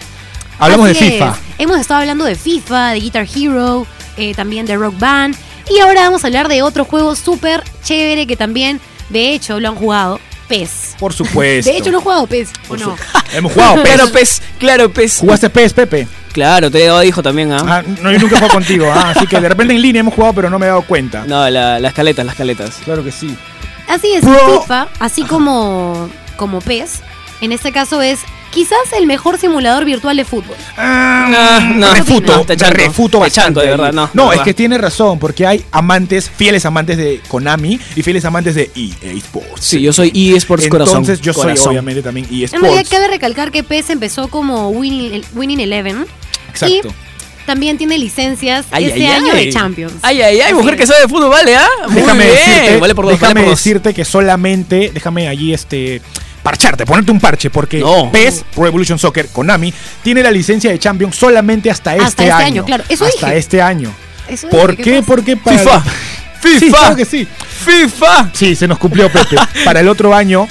Speaker 1: Hablamos
Speaker 3: Así
Speaker 1: de
Speaker 3: es.
Speaker 1: FIFA.
Speaker 3: Hemos estado hablando de FIFA, de Guitar Hero, eh, también de Rock Band. Y ahora vamos a hablar de otro juego súper chévere que también, de hecho, lo han jugado. PES.
Speaker 1: Por supuesto.
Speaker 3: De hecho, lo he jugado PES, ¿o no?
Speaker 1: Hemos jugado PES.
Speaker 2: Claro, pez, claro, pez.
Speaker 1: ¿Jugaste PES, Pepe?
Speaker 2: Claro, te he dado hijo también, ¿ah?
Speaker 1: Ah, no, yo nunca he jugado contigo. ah, así que de repente en línea hemos jugado, pero no me he dado cuenta.
Speaker 2: No, la- las caletas, las caletas.
Speaker 1: Claro que sí.
Speaker 3: Así es,
Speaker 1: Pro-
Speaker 3: FIFA, así como, como PES, en este caso es quizás el mejor simulador virtual de fútbol.
Speaker 1: Ah,
Speaker 2: No, no,
Speaker 1: refuto,
Speaker 2: no, te chanto,
Speaker 1: refuto
Speaker 2: te chanto, de verdad, no,
Speaker 1: No,
Speaker 2: de
Speaker 1: es
Speaker 2: verdad.
Speaker 1: que tiene razón, porque hay amantes, fieles amantes de Konami y fieles amantes de EA Sports.
Speaker 2: Sí, yo soy eSports Corazón.
Speaker 1: Entonces yo soy
Speaker 2: Corazón.
Speaker 1: obviamente también EA
Speaker 3: En realidad
Speaker 1: Sports.
Speaker 3: cabe recalcar que PES empezó como Winning, Winning Eleven
Speaker 1: Exacto.
Speaker 3: y también tiene licencias
Speaker 2: Ay,
Speaker 3: este
Speaker 2: ay,
Speaker 3: año
Speaker 2: ay.
Speaker 3: de Champions.
Speaker 2: Ay, ay, ay, mujer que sabe de fútbol, vale, ¿ah? Muy
Speaker 1: Déjame
Speaker 2: bien.
Speaker 1: decirte,
Speaker 2: vale por dos,
Speaker 1: déjame
Speaker 2: vale por dos.
Speaker 1: decirte que solamente, déjame allí este parcharte, ponerte un parche, porque
Speaker 2: No.
Speaker 1: PES, Pro Evolution Soccer, Konami, tiene la licencia de Champions solamente hasta,
Speaker 3: Hasta
Speaker 1: este,
Speaker 3: este
Speaker 1: año.
Speaker 3: año, claro, eso
Speaker 1: hasta
Speaker 3: dije.
Speaker 1: este año.
Speaker 3: Eso
Speaker 1: ¿Por
Speaker 3: dije,
Speaker 1: qué?
Speaker 3: pasa?
Speaker 1: Porque para
Speaker 2: FIFA. FIFA.
Speaker 1: Sí, claro que sí.
Speaker 2: FIFA.
Speaker 1: Sí, se nos cumplió Pepe. Para el otro año,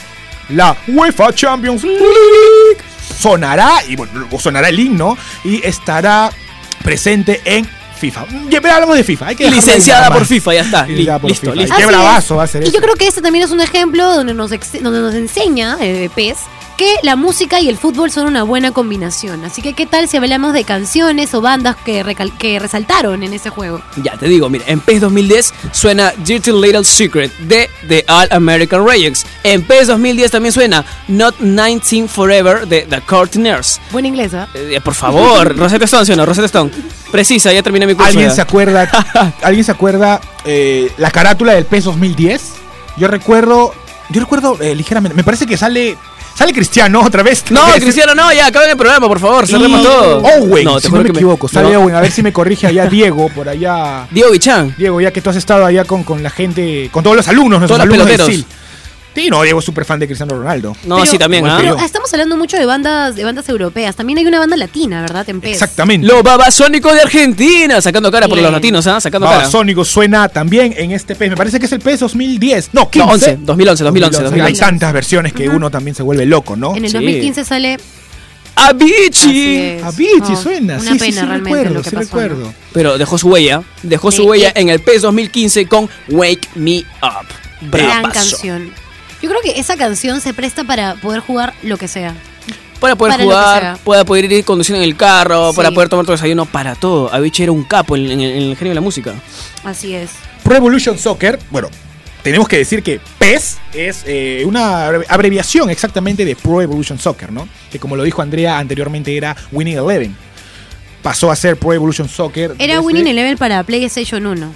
Speaker 1: la UEFA Champions League sonará, y bueno, sonará el himno, y estará presente en FIFA. Ya, pero hablamos de FIFA. Hay que
Speaker 2: Licenciada por. FIFA, ya está.
Speaker 1: Licenciada por
Speaker 2: Listo,
Speaker 1: FIFA.
Speaker 2: listo.
Speaker 1: Qué bravazo va a ser
Speaker 3: Y
Speaker 1: eso.
Speaker 3: yo creo que este también es un ejemplo donde nos, ex- donde nos enseña eh, PES que la música y el fútbol son una buena combinación. Así que, ¿qué tal si hablamos de canciones o bandas que, recal- que resaltaron en ese juego?
Speaker 2: Ya te digo, mira, en PES 2010 suena Dirty Little Secret de The All American Rejects. En PES 2010 también suena Not 19 Forever de The Courtners.
Speaker 3: Buen inglés, ¿ah?
Speaker 2: Eh, por favor, Rosetta Stone, ¿sí o no? Rosetta Stone. Precisa, ya terminé mi curso.
Speaker 1: ¿Alguien
Speaker 2: ya.
Speaker 1: se acuerda? ¿Alguien se acuerda eh, la carátula del PES 2010? Yo recuerdo, yo recuerdo eh, ligeramente. Me parece que sale, sale Cristiano otra vez.
Speaker 2: No, Cristiano, no, ya, acaben el programa, por favor, cerremos
Speaker 1: Y
Speaker 2: todo.
Speaker 1: Owen,
Speaker 2: no,
Speaker 1: si
Speaker 2: juro
Speaker 1: no me
Speaker 2: que
Speaker 1: equivoco. Sale
Speaker 2: no.
Speaker 1: Owen, a ver si me corrige allá Diego, por allá.
Speaker 2: Diego Bichan.
Speaker 1: Diego, ya que tú has estado allá con, con la gente, con todos los alumnos, nuestros
Speaker 2: Todos los
Speaker 1: alumnos
Speaker 2: peloteros.
Speaker 1: SIL. Sí, no, Diego es súper fan de Cristiano Ronaldo.
Speaker 2: No,
Speaker 3: Pero-
Speaker 2: sí, también,
Speaker 1: Igual
Speaker 2: ¿ah?
Speaker 3: Pero estamos hablando mucho de bandas, de bandas europeas. También hay una banda latina, ¿verdad? En PES.
Speaker 1: Exactamente.
Speaker 2: Los babasónicos de Argentina, sacando cara por
Speaker 3: Bien.
Speaker 2: los latinos, ¿ah? Sacando cara.
Speaker 1: Babasónico suena también en este PES. Me parece que es el PES 2010. No, 15.
Speaker 2: No, 11, 2011, 2011,
Speaker 1: Hay
Speaker 2: 2011.
Speaker 1: tantas versiones que uno también se vuelve loco, ¿no?
Speaker 3: En el
Speaker 2: Sí.
Speaker 3: 2015 sale.
Speaker 2: Avicii.
Speaker 1: Avicii
Speaker 3: No,
Speaker 1: suena,
Speaker 3: Una
Speaker 1: sí, sí,
Speaker 3: pena
Speaker 1: sí,
Speaker 3: realmente
Speaker 1: recuerdo,
Speaker 3: lo que
Speaker 1: sí
Speaker 3: pasó.
Speaker 1: recuerdo.
Speaker 2: Pero dejó su huella, dejó su
Speaker 3: Sí,
Speaker 2: huella en el PES 2015 con Wake Me Up.
Speaker 3: Gran
Speaker 2: Bravazo.
Speaker 3: canción. Yo creo que esa canción se presta para poder jugar lo que sea.
Speaker 2: Para poder
Speaker 3: Para
Speaker 2: jugar, para poder ir conduciendo en el carro,
Speaker 3: Sí.
Speaker 2: para poder tomar tu desayuno, para todo. Avicii era un capo en, en el- en el genio de la música.
Speaker 3: Así es.
Speaker 1: Pro Evolution Soccer, bueno, tenemos que decir que PES es eh, una abrevi- abreviación exactamente de Pro Evolution Soccer, ¿no? Que como lo dijo Andrea anteriormente era Winning Eleven. Pasó a ser Pro Evolution Soccer.
Speaker 3: Era
Speaker 1: desde-
Speaker 3: Winning Eleven para PlayStation 1.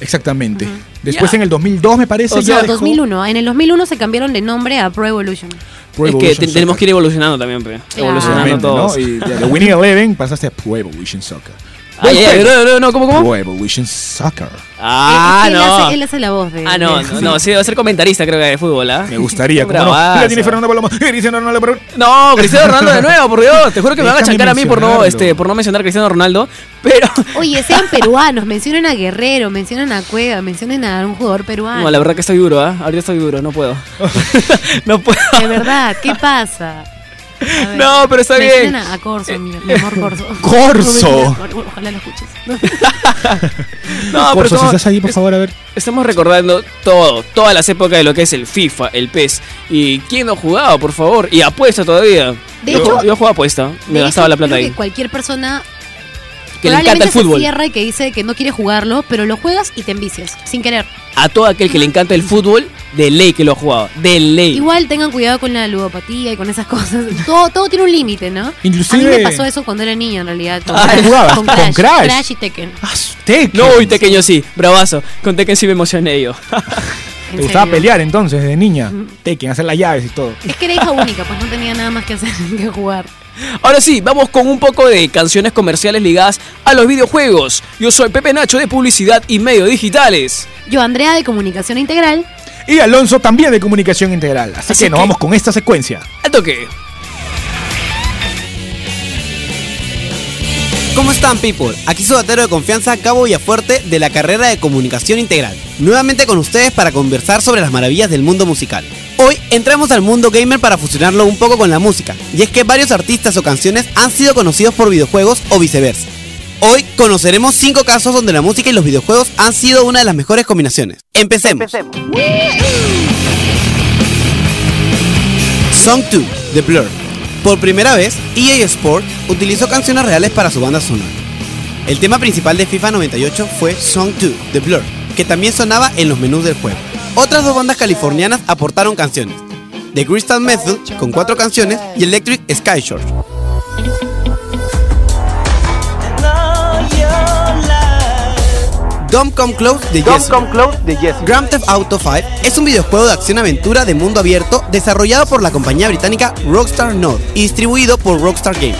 Speaker 1: Exactamente. Después
Speaker 2: Ya.
Speaker 1: en el 2002 me parece
Speaker 2: O sea,
Speaker 1: ya
Speaker 3: No,
Speaker 1: dejó
Speaker 3: 2001. En el 2001 se cambiaron de nombre a Pro Evolution.
Speaker 1: Pro
Speaker 2: es que
Speaker 1: Evolution
Speaker 2: te- tenemos que ir evolucionando también, pe.
Speaker 3: Claro.
Speaker 2: Evolucionando todos.
Speaker 1: ¿no? Y de Winning Eleven pasaste a Pro Evolution Soccer.
Speaker 2: Ay, ay, ay, no, no, no, ¿cómo, cómo?
Speaker 1: Pro Evolution Soccer.
Speaker 2: Ah,
Speaker 3: Es que él,
Speaker 2: no.
Speaker 3: hace, él hace la voz de.
Speaker 2: Ah, no,
Speaker 3: de-
Speaker 2: no, no, sí, va a ser comentarista, creo que de fútbol, ¿ah?
Speaker 1: Me gustaría, ¿cómo no? Mira, tiene Fernando Palomo, Cristiano Ronaldo, pero-
Speaker 2: No, Cristiano Ronaldo de nuevo, por Dios. Te juro que me van a chancar a mí por no, este, por no mencionar a Cristiano Ronaldo. Pero.
Speaker 3: Oye, sean peruanos, mencionen a Guerrero, mencionen a Cueva, mencionen a un jugador peruano.
Speaker 2: No, la verdad que estoy duro, ¿ah? Ahorita estoy duro, no puedo. no puedo.
Speaker 3: De verdad, ¿qué pasa? Ver,
Speaker 2: No, pero está bien.
Speaker 3: A, a Corso, mi, mi amor Corso.
Speaker 1: Corso.
Speaker 3: Ojalá lo escuches.
Speaker 2: No, pero
Speaker 1: Corso, si
Speaker 2: estamos,
Speaker 1: estás ahí, por favor, a ver.
Speaker 2: estamos recordando todo, todas las épocas de lo que es el FIFA, el PES. ¿Y quién no ha jugado, por favor? Y apuesta todavía.
Speaker 3: De
Speaker 2: yo,
Speaker 3: hecho-
Speaker 2: yo juego apuesta, me gastaba
Speaker 3: hecho,
Speaker 2: la plata
Speaker 3: creo
Speaker 2: ahí.
Speaker 3: que cualquier persona
Speaker 2: Que le encanta el
Speaker 3: se
Speaker 2: fútbol.
Speaker 3: cierra y que dice que no quiere jugarlo, pero lo juegas y te envicias, sin querer.
Speaker 2: A todo aquel que le encanta el fútbol, de ley que lo ha jugado. De ley.
Speaker 3: Igual tengan cuidado con la ludopatía y con esas cosas. Todo, todo tiene un límite, ¿no?
Speaker 1: Inclusive-
Speaker 3: A mí me pasó eso cuando era niña, en realidad. Con,
Speaker 1: Ah, jugabas con
Speaker 3: Crash,
Speaker 1: Crash.
Speaker 3: y Tekken.
Speaker 1: Ah, Tekken.
Speaker 2: No, y pequeño sí, bravazo. Con Tekken sí me emocioné yo.
Speaker 1: Te gustaba
Speaker 3: serio.
Speaker 1: pelear entonces, de niña. Tekken, hacer las llaves y todo.
Speaker 3: Es que era hija única, pues no tenía nada más que hacer que jugar.
Speaker 2: Ahora sí, vamos con un poco de canciones comerciales ligadas a los videojuegos. Yo soy Pepe Nacho de Publicidad y Medios Digitales.
Speaker 3: Yo, Andrea, de Comunicación Integral.
Speaker 1: Y Alonso también de comunicación integral. Así,
Speaker 2: Así
Speaker 1: que nos vamos con esta secuencia.
Speaker 2: Al toque.
Speaker 8: ¿Cómo están, people? Aquí su de confianza, Cabo Villafuerte, de la carrera de Comunicación Integral. Nuevamente con ustedes para conversar sobre las maravillas del mundo musical. Hoy entramos al mundo gamer para fusionarlo un poco con la música, y es que varios artistas o canciones han sido conocidos por videojuegos o viceversa. Hoy conoceremos 5 casos donde la música y los videojuegos han sido una de las mejores combinaciones. Empecemos. Song 2, The Blur. Por primera vez, EA Sport utilizó canciones reales para su banda sonora. El tema principal de FIFA 98 fue Song 2, The Blur, que también sonaba en los menús del juego. Otras dos bandas californianas aportaron canciones. The Crystal Method, con cuatro canciones, y Electric Sky Shore. Don't Come Close de Yes. Grand Theft Auto 5 es un videojuego de acción-aventura de mundo abierto desarrollado por la compañía británica Rockstar North y distribuido por Rockstar Games.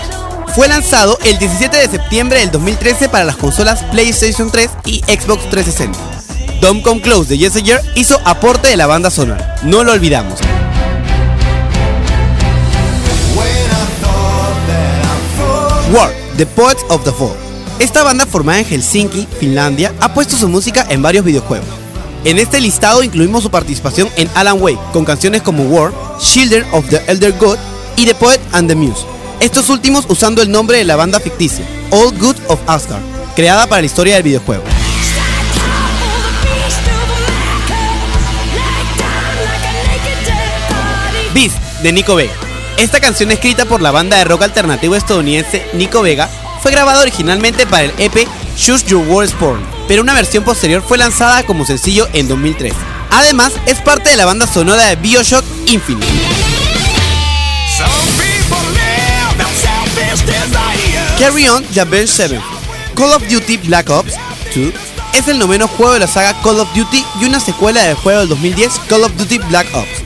Speaker 8: Fue lanzado el 17 de septiembre del 2013 para las consolas PlayStation 3 y Xbox 360. Don't Come Close de Yes Year hizo aporte de la banda sonora, no lo olvidamos. War, The Poets of the Fall. Esta banda formada en Helsinki, Finlandia, ha puesto su música en varios videojuegos. En este listado incluimos su participación en Alan Wake, con canciones como War, Children of the Elder God y The Poet and the Muse. Estos últimos usando el nombre de la banda ficticia, All Good of Asgard, creada para la historia del videojuego. Beast de Nico Vega. Esta canción escrita por la banda de rock alternativo estadounidense Nico Vega fue grabada originalmente para el EP Choose Your Words Porn, pero una versión posterior fue lanzada como sencillo en 2003. Además, es parte de la banda sonora de Bioshock Infinite. Carry On The Avenged Sevenfold. Call of Duty Black Ops 2 es el noveno juego de la saga Call of Duty y una secuela del juego del 2010 Call of Duty Black Ops.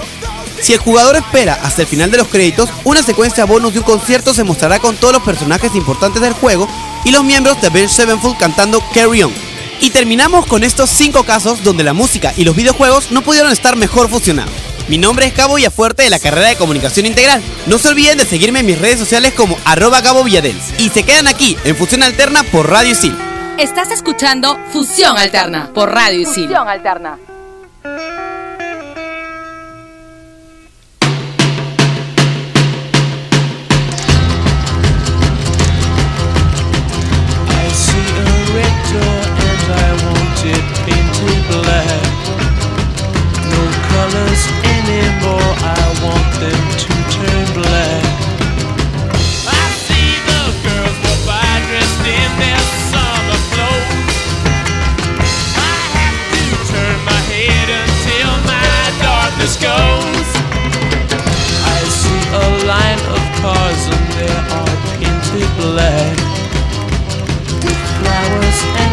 Speaker 8: Si el jugador espera hasta el final de los créditos, una secuencia bonus de un concierto se mostrará con todos los personajes importantes del juego y los miembros de Avenged Sevenfold cantando Carry On. Y terminamos con estos 5 casos donde la música y los videojuegos no pudieron estar mejor fusionados. Mi nombre es Cabo Villafuerte de la carrera de Comunicación Integral. No se olviden de seguirme en mis redes sociales como arroba Gabo Villadels. Y se quedan aquí en Fusión Alterna por Radio Isil.
Speaker 9: Estás escuchando Fusión Alterna por Radio Isil.
Speaker 10: I it into black. No colors anymore, I want them to turn black. I see the girls by dressed in their summer clothes. I have to turn my head until my darkness goes.
Speaker 4: I see a line of cars and they are painted
Speaker 10: black. With flowers and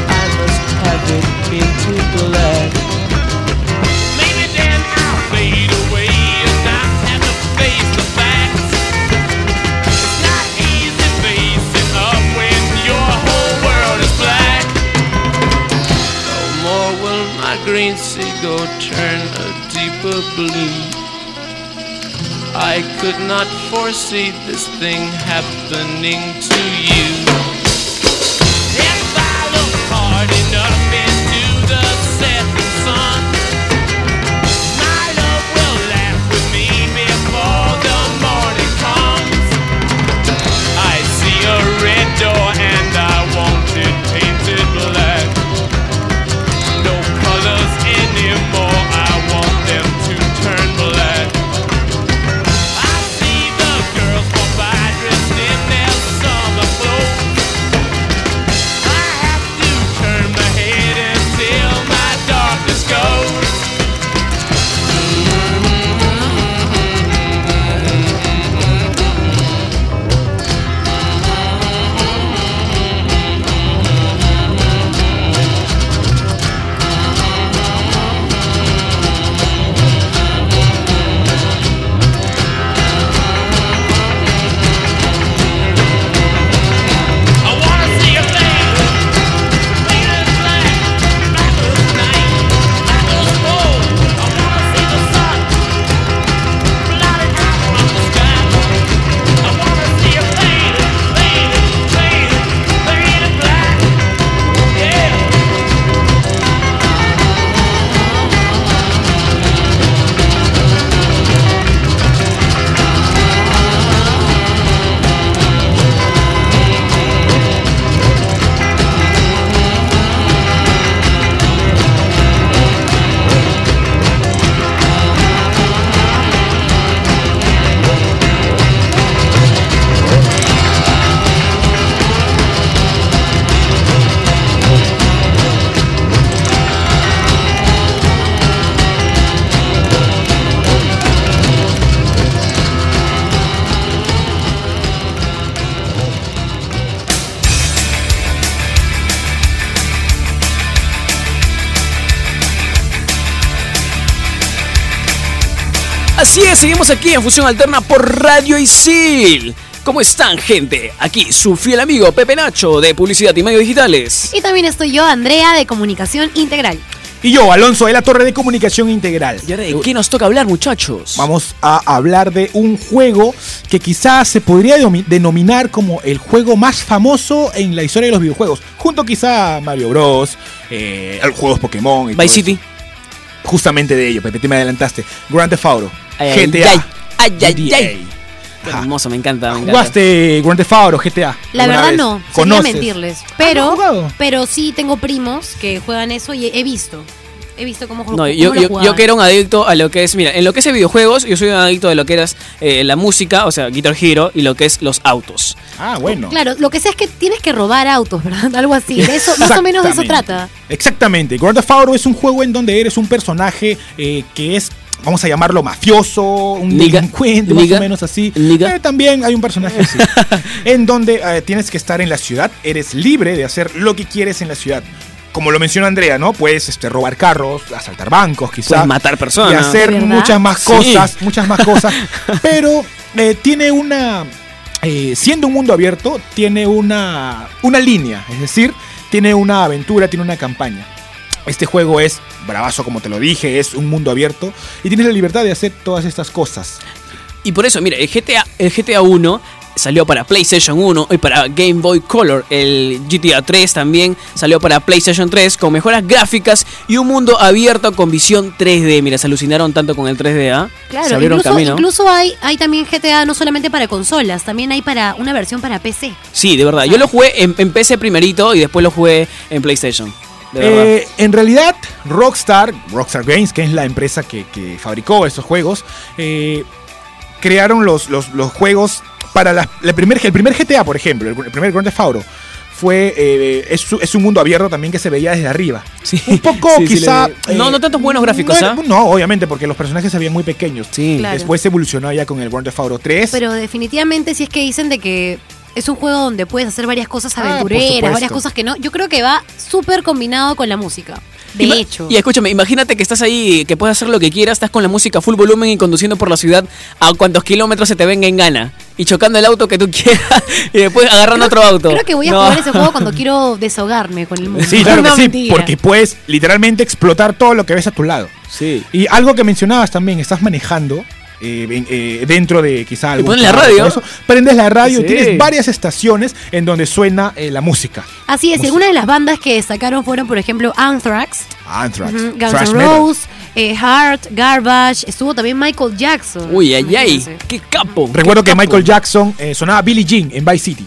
Speaker 10: seagull turn a deeper blue. I could not foresee this thing happening to you. If I look hard enough
Speaker 2: seguimos aquí en Fusión Alterna por Radio Isil. ¿Cómo están, gente? Aquí su fiel amigo Pepe Nacho de Publicidad y Medios Digitales.
Speaker 3: Y también estoy yo, Andrea, de Comunicación Integral.
Speaker 1: Y yo, Alonso de la Torre de Comunicación Integral.
Speaker 2: ¿Y ahora de qué nos toca hablar, muchachos?
Speaker 1: Vamos a hablar de un juego que quizás se podría denominar como el juego más famoso en la historia de los videojuegos. Junto quizá a Mario Bros, eh, a los juegos Pokémon y todo
Speaker 2: Vice City.
Speaker 1: eso. Justamente de ello, Pepe, te me adelantaste. Grand Theft Auto, GTA,
Speaker 2: ay, ay, ay,
Speaker 1: GTA.
Speaker 2: ay. Qué hermoso, me encanta, me encanta.
Speaker 1: ¿Jugaste Grand Theft Auto, GTA?
Speaker 3: La verdad
Speaker 1: vez?
Speaker 3: no, sería
Speaker 1: ¿Conoces?
Speaker 3: mentirles.
Speaker 1: ¿Ah,
Speaker 3: Pero,
Speaker 1: jugado?
Speaker 3: pero sí tengo primos que juegan eso y he visto. He visto cómo,
Speaker 2: No,
Speaker 3: cómo
Speaker 2: yo,
Speaker 3: lo
Speaker 2: yo, yo
Speaker 3: jugaban.
Speaker 2: que era un adicto a lo que es, mira, en lo que es de videojuegos, yo soy un adicto de lo que es eh, la música, o sea, Guitar Hero, y lo que es los autos.
Speaker 1: Ah, bueno.
Speaker 3: Claro, lo que sé es que tienes que robar autos, ¿verdad? Algo así. De eso, más o menos de eso trata.
Speaker 1: Exactamente. Grand Theft Auto es un juego en donde eres un personaje eh, que es, vamos a llamarlo mafioso, un
Speaker 2: Niga.
Speaker 1: delincuente,
Speaker 2: Niga.
Speaker 1: más o menos así.
Speaker 2: Niga.
Speaker 1: Eh, también hay un personaje así. en donde eh, tienes que estar en la ciudad, eres libre de hacer lo que quieres en la ciudad. Como lo mencionó Andrea, ¿no? Puedes este, robar carros, asaltar bancos, quizás.
Speaker 2: Puedes matar personas.
Speaker 1: Y hacer muchas más
Speaker 2: Sí.
Speaker 1: cosas, muchas más cosas. Pero eh, tiene una. eh, siendo un mundo abierto, tiene una, una línea. Es decir, tiene una aventura, tiene una campaña. Este juego es bravazo, como te lo dije, es un mundo abierto y tienes la libertad de hacer todas estas cosas.
Speaker 2: Y por eso, mira, el GTA, el GTA 1 salió para PlayStation 1 y para Game Boy Color. El GTA 3 también salió para PlayStation 3 con mejoras gráficas y un mundo abierto con visión 3D. Mira, se alucinaron tanto con el 3D, ¿ah?
Speaker 3: Claro,
Speaker 2: abrieron
Speaker 3: incluso,
Speaker 2: camino.
Speaker 3: incluso hay, hay también GTA no solamente para consolas, también hay para una versión para PC.
Speaker 2: Sí, de verdad. Yo lo jugué en, en PC primerito y después lo jugué en PlayStation.
Speaker 1: Eh, en realidad, Rockstar, Rockstar Games, que es la empresa que, que fabricó estos juegos, eh, crearon los, los, los juegos para la, la primer, el primer GTA, por ejemplo, el, el primer Grand Theft Auto. Fue, eh, es, es un mundo abierto también que se veía desde arriba. Un poco
Speaker 2: Sí, sí,
Speaker 1: quizá...
Speaker 2: no, no tantos buenos gráficos,
Speaker 1: no,
Speaker 2: ¿ah?
Speaker 1: no, obviamente, porque los personajes se veían muy pequeños.
Speaker 2: Sí.
Speaker 3: Claro.
Speaker 1: Después evolucionó ya con el Grand Theft Auto 3.
Speaker 3: Pero definitivamente si es que dicen de que es un juego donde puedes hacer varias cosas
Speaker 1: Ah,
Speaker 3: aventureras, varias cosas que no, yo creo que va súper combinado con la música. De
Speaker 2: Ima-
Speaker 3: hecho.
Speaker 2: Y escúchame, imagínate que estás ahí, que puedes hacer lo que quieras, estás con la música a full volumen y conduciendo por la ciudad a cuantos kilómetros se te venga en gana. Y chocando el auto que tú quieras y después agarrando otro auto.
Speaker 3: Creo que voy a
Speaker 2: No.
Speaker 3: jugar ese juego cuando quiero desahogarme con el mundo.
Speaker 1: Sí, claro
Speaker 3: No,
Speaker 1: que sí,
Speaker 3: mentira.
Speaker 1: porque puedes literalmente explotar todo lo que ves a tu lado.
Speaker 2: Sí.
Speaker 1: Y algo que mencionabas también, estás manejando eh, eh, dentro de quizá algún
Speaker 2: pones la radio.
Speaker 1: eso, prendes la radio
Speaker 2: Sí.
Speaker 1: y tienes varias estaciones en donde suena eh, la música.
Speaker 3: Así es, y algunas de las bandas que destacaron fueron, por ejemplo, Anthrax,
Speaker 1: Anthrax,
Speaker 3: Guns N'. Roses, eh, Heart, Garbage, estuvo también Michael Jackson.
Speaker 2: Uy, ay, ay. Qué capo.
Speaker 1: Recuerdo
Speaker 2: qué
Speaker 1: que
Speaker 2: capo.
Speaker 1: Michael Jackson eh, sonaba Billie Jean en Vice City.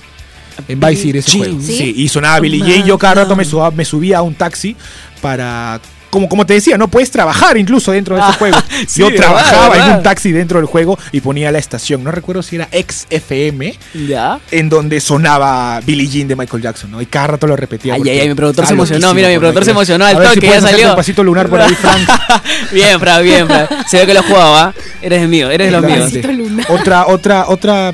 Speaker 1: En Vice City ese
Speaker 2: Jean.
Speaker 1: juego.
Speaker 3: ¿Sí?
Speaker 1: Sí, y sonaba Billie Jean. Yo cada rato me subía, me subía a un taxi para. Como, como te decía, no puedes trabajar incluso dentro de ese
Speaker 2: Ah,
Speaker 1: juego.
Speaker 2: sí,
Speaker 1: Yo
Speaker 2: verdad,
Speaker 1: trabajaba en un taxi dentro del juego y ponía la estación. No recuerdo si era XFM.
Speaker 2: Ya.
Speaker 1: en donde sonaba Billie Jean de Michael Jackson, ¿no? Y cada rato lo repetía.
Speaker 2: Ay, ay, ay, mi productor se emocionó, mira, mi productor se emocionó al
Speaker 1: si
Speaker 2: toque, ya salió.
Speaker 1: un pasito lunar por ahí, Frank.
Speaker 2: bien, Fra, bien, Fra. Se ve que lo jugaba. Eres el mío, eres de los míos.
Speaker 3: Lunar.
Speaker 1: Otra, otra, otra.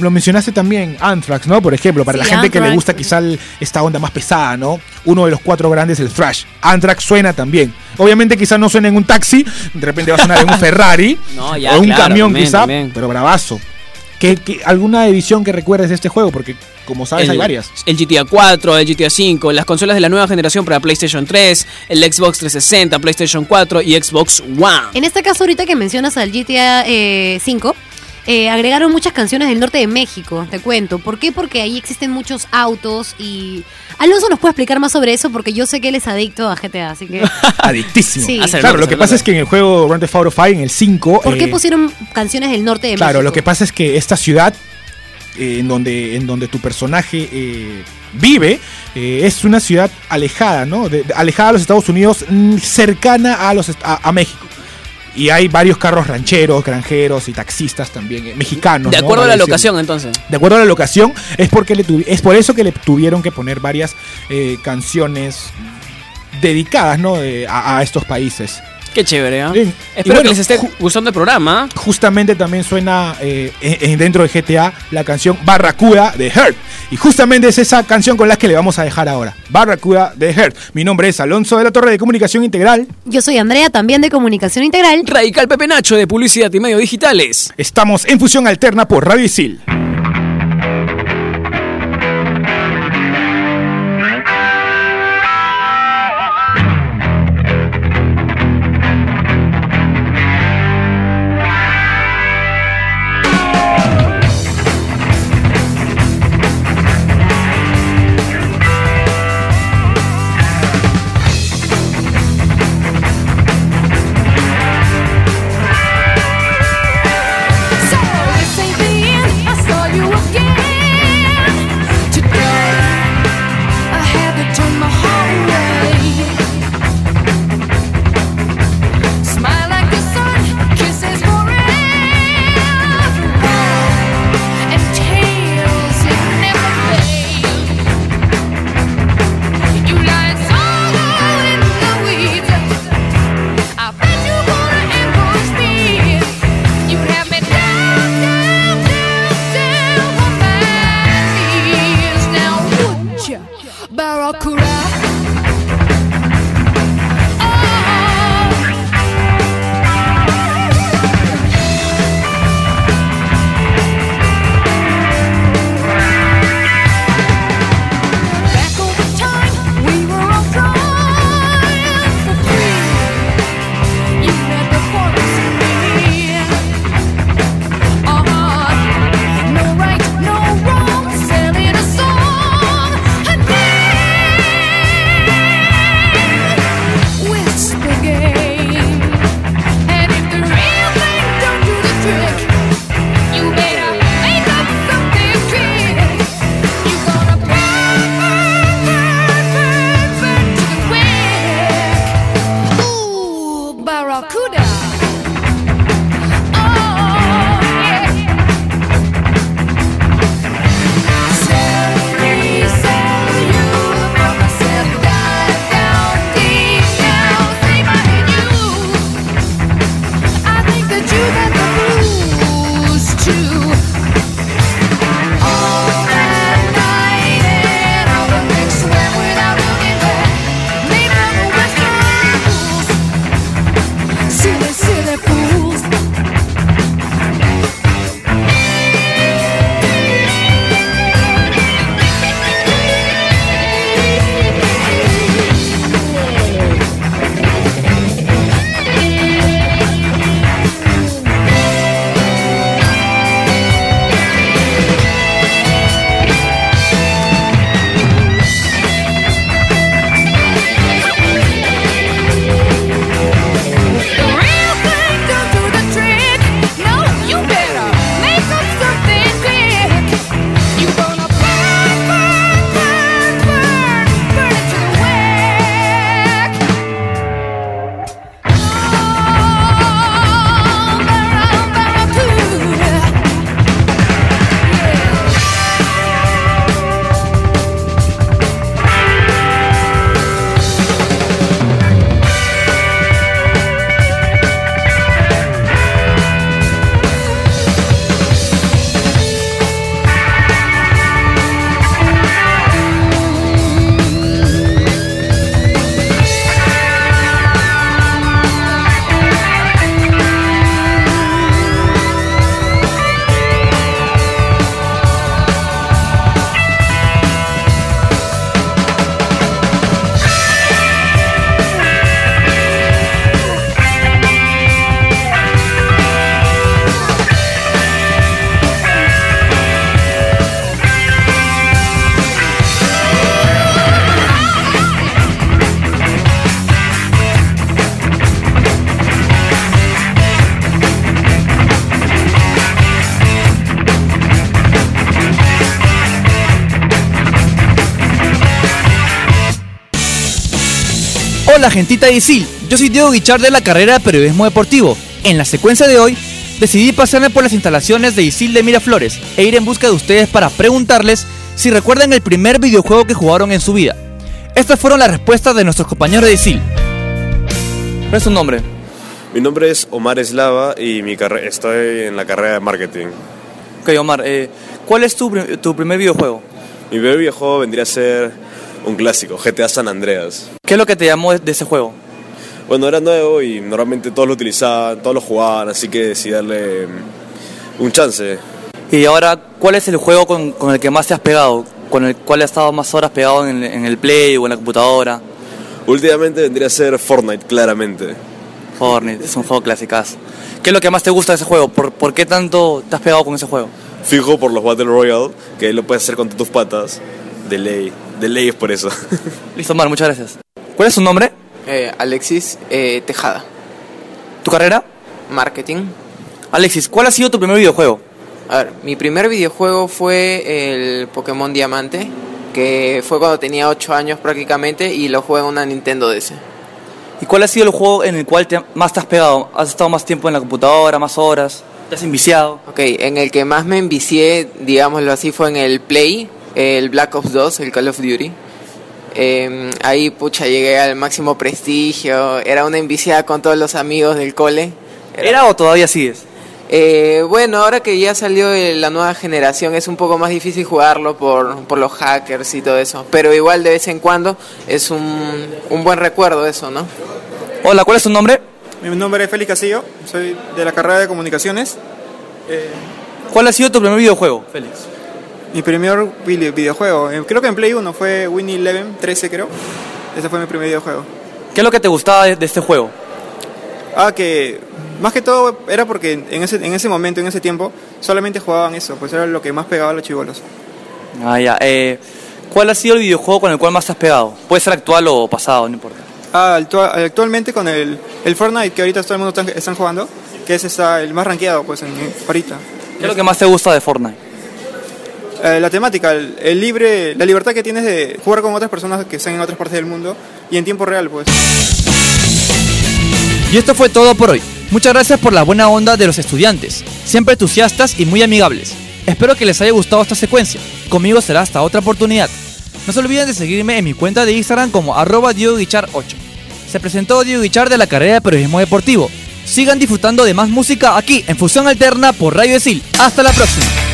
Speaker 1: Lo mencionaste también, Anthrax, ¿no? Por ejemplo, para
Speaker 3: Sí,
Speaker 1: la gente que le gusta quizá el- esta onda más pesada, ¿no? Uno de los cuatro grandes, el thrash. Anthrax suena también. Obviamente quizá no suena en un taxi, de repente va a sonar en un Ferrari
Speaker 2: No, ya,
Speaker 1: o un
Speaker 2: claro,
Speaker 1: camión
Speaker 2: también,
Speaker 1: quizá,
Speaker 2: también.
Speaker 1: pero bravazo. ¿Qué, qué- alguna edición que recuerdes de este juego? Porque como sabes
Speaker 2: el,
Speaker 1: hay varias.
Speaker 2: El GTA 4, el GTA 5, las consolas de la nueva generación para PlayStation 3, el Xbox 360, PlayStation 4 y Xbox One.
Speaker 3: En este caso, ahorita que mencionas al GTA eh, 5, eh, agregaron muchas canciones del norte de México, te cuento. ¿Por qué? Porque ahí existen muchos autos y Alonso nos puede explicar más sobre eso porque yo sé que él es adicto a GTA, así que...
Speaker 1: Adictísimo.
Speaker 3: Sí.
Speaker 1: Claro, lo que pasa es que en el juego Grand Theft Auto 5, en el 5...
Speaker 3: ¿Por qué
Speaker 1: eh,
Speaker 3: pusieron canciones del norte de
Speaker 1: Claro,
Speaker 3: México?
Speaker 1: lo que pasa es que esta ciudad eh, en, donde, en donde tu personaje eh, vive eh, es una ciudad alejada, ¿no? De- de- alejada a los Estados Unidos, mm, cercana a, los, est- a, a México. Y hay varios carros rancheros, granjeros y taxistas también, eh, mexicanos.
Speaker 2: De
Speaker 1: ¿no?
Speaker 2: acuerdo a la locación, entonces.
Speaker 1: De acuerdo a la locación, es, porque le es por eso que le tuvieron que poner varias eh, canciones dedicadas ¿no? Eh, a, a estos países.
Speaker 2: Qué chévere.
Speaker 1: Bien. Y
Speaker 2: Espero
Speaker 1: bueno,
Speaker 2: que les esté gustando el programa.
Speaker 1: justamente también suena eh, en- en- dentro de GTA la canción Barracuda de Hurt. Y justamente es esa canción con la que le vamos a dejar ahora. Barracuda de Hurt. Mi nombre es Alonso de la Torre de Comunicación Integral.
Speaker 3: Yo soy Andrea, también de Comunicación Integral.
Speaker 2: Radical Pepe Nacho de Publicidad y Medios Digitales.
Speaker 1: Estamos en fusión alterna por Radio Isil.
Speaker 11: Hola gentita de ISIL, yo soy Diego Guichard de la carrera de Periodismo Deportivo. En la secuencia de hoy, decidí pasarme por las instalaciones de ISIL de Miraflores e ir en busca de ustedes para preguntarles si recuerdan el primer videojuego que jugaron en su vida. Estas fueron las respuestas de nuestros compañeros de ISIL. ¿Cuál es su nombre?
Speaker 12: Mi nombre es Omar Eslava y mi estoy en la carrera de marketing.
Speaker 11: Ok, Omar, eh, ¿cuál es tu, tu primer videojuego?
Speaker 12: Mi primer videojuego vendría a ser un clásico, GTA San Andreas.
Speaker 11: ¿Qué es lo que te llamó de, ese juego?
Speaker 12: Bueno, era nuevo y normalmente todos lo utilizaban, todos lo jugaban, así que decidí darle mm, un chance.
Speaker 11: Y ahora, ¿cuál es el juego con, con el que más te has pegado? ¿Con el cual has estado más horas pegado en el, en el Play o en la computadora?
Speaker 12: Últimamente vendría a ser Fortnite, claramente.
Speaker 11: Fortnite, es un juego clásicazo. ¿Qué es lo que más te gusta de ese juego? ¿Por, por qué tanto te has pegado con ese juego?
Speaker 12: Fijo por los Battle Royale, que lo puedes hacer con tus patas. De ley, de ley es por eso.
Speaker 11: Listo, Omar, muchas gracias. ¿Cuál es su nombre?
Speaker 13: Eh, Alexis eh, Tejada,
Speaker 11: ¿Tu carrera?
Speaker 13: marketing.
Speaker 11: Alexis, ¿cuál ha sido tu primer videojuego?
Speaker 13: A ver, mi primer videojuego fue el Pokémon Diamante, que fue cuando tenía 8 años prácticamente y lo jugué en una Nintendo DS.
Speaker 11: ¿Y cuál ha sido el juego en el cual te- más te has pegado? ¿Has estado más tiempo en la computadora, más horas? ¿Te has enviciado?
Speaker 13: Ok, en el que más me envicié, digámoslo así, fue en el Play, el Black Ops 2, el Call of Duty. Eh, ahí, pucha, llegué al máximo prestigio, era una enviciada con todos los amigos del cole.
Speaker 11: ¿Era o todavía sigues?
Speaker 13: Eh, bueno, ahora que ya salió la nueva generación es un poco más difícil jugarlo por, por los hackers y todo eso, pero igual de vez en cuando es un, un buen recuerdo eso, ¿no?
Speaker 11: Hola, ¿cuál es tu nombre?
Speaker 14: Mi nombre es Félix Castillo, soy de la carrera de comunicaciones. Eh,
Speaker 11: ¿Cuál ha sido tu primer videojuego, Félix?
Speaker 14: Mi primer vide- videojuego, eh, creo que en Play 1 fue Winnie Eleven 13 creo. Ese fue mi primer videojuego.
Speaker 11: ¿Qué es lo que te gustaba de, de este juego?
Speaker 14: Ah, que más que todo era porque en ese, en ese momento, en ese tiempo, solamente jugaban eso, pues era lo que más pegaba a los chivolos.
Speaker 11: Ah, ya. Eh, ¿Cuál ha sido el videojuego con el cual más has pegado? Puede ser actual o pasado, no importa.
Speaker 14: Ah, actua- actualmente con el, el Fortnite que ahorita todo el mundo están, están jugando, que es esta, el más rankeado pues en, ahorita.
Speaker 11: ¿Qué es lo que más te gusta de Fortnite?
Speaker 14: Eh, la temática, el, libre, la libertad que tienes de jugar con otras personas que están en otras partes del mundo y en tiempo real, pues.
Speaker 11: Y esto fue todo por hoy. Muchas gracias por la buena onda de los estudiantes, siempre entusiastas y muy amigables. Espero que les haya gustado esta secuencia. Conmigo será hasta otra oportunidad. No se olviden de seguirme en mi cuenta de Instagram como arroba DiegoGuichar8. Se presentó Diego Guichar de la carrera de periodismo deportivo. Sigan disfrutando de más música aquí en Fusión Alterna por Radio Esil. Hasta la próxima.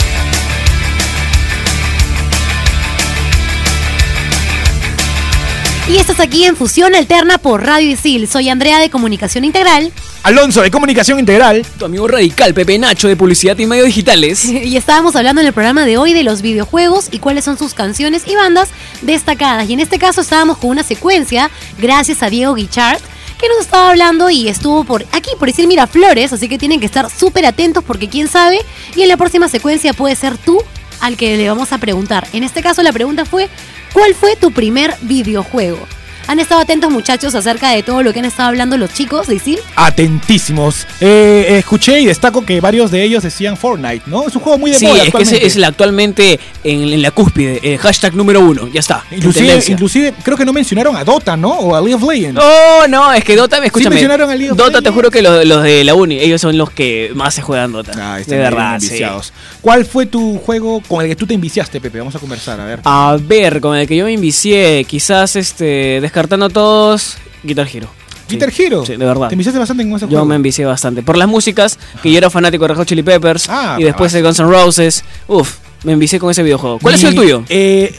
Speaker 3: Y estás aquí en Fusión Alterna por Radio Isil. Soy Andrea de Comunicación Integral.
Speaker 1: Alonso de Comunicación Integral.
Speaker 2: Tu amigo radical, Pepe Nacho de Publicidad y Medios Digitales.
Speaker 3: Y estábamos hablando en el programa de hoy de los videojuegos y cuáles son sus canciones y bandas destacadas. Y en este caso estábamos con una secuencia, gracias a Diego Guichard, que nos estaba hablando y estuvo por aquí, por decir Miraflores, así que tienen que estar súper atentos porque quién sabe. Y en la próxima secuencia puede ser tú al que le vamos a preguntar. En este caso la pregunta fue, ¿cuál fue tu primer videojuego? ¿Han estado atentos muchachos acerca de todo lo que han estado hablando los chicos de Isil?
Speaker 1: Atentísimos. Eh, escuché y destaco que varios de ellos decían Fortnite, ¿no? Es un juego muy de
Speaker 2: Sí,
Speaker 1: moda
Speaker 2: es que ese
Speaker 1: actualmente.
Speaker 2: es el actualmente en, en la cúspide, el hashtag número uno, ya está.
Speaker 1: Inclusive, inclusive creo que no mencionaron a Dota, ¿no? O a League of Legends.
Speaker 2: No, no, es que Dota, escúchame.
Speaker 1: mencionaron a League of
Speaker 2: Dota, te juro que los, los de la Uni, ellos son los que más se juegan Dota.
Speaker 1: Ah,
Speaker 2: de
Speaker 1: están
Speaker 2: verdad,
Speaker 1: bien
Speaker 2: sí.
Speaker 1: enviciados. ¿Cuál fue tu juego con el que tú te enviciaste, Pepe? Vamos a conversar, a ver.
Speaker 2: A ver, con el que yo me envicié, quizás este, descartando todos, Guitar Hero.
Speaker 1: Guitar Hero.
Speaker 2: Sí, de verdad.
Speaker 1: ¿Te enviciaste bastante en ese
Speaker 2: Yo
Speaker 1: juego?
Speaker 2: me envicié bastante. Por las músicas, que yo era fanático de Red Hot Chili Peppers,
Speaker 1: Ah,
Speaker 2: y después de Guns N' Roses. Uf, me envicié con ese videojuego. ¿Cuál ha sido el tuyo?
Speaker 1: eh,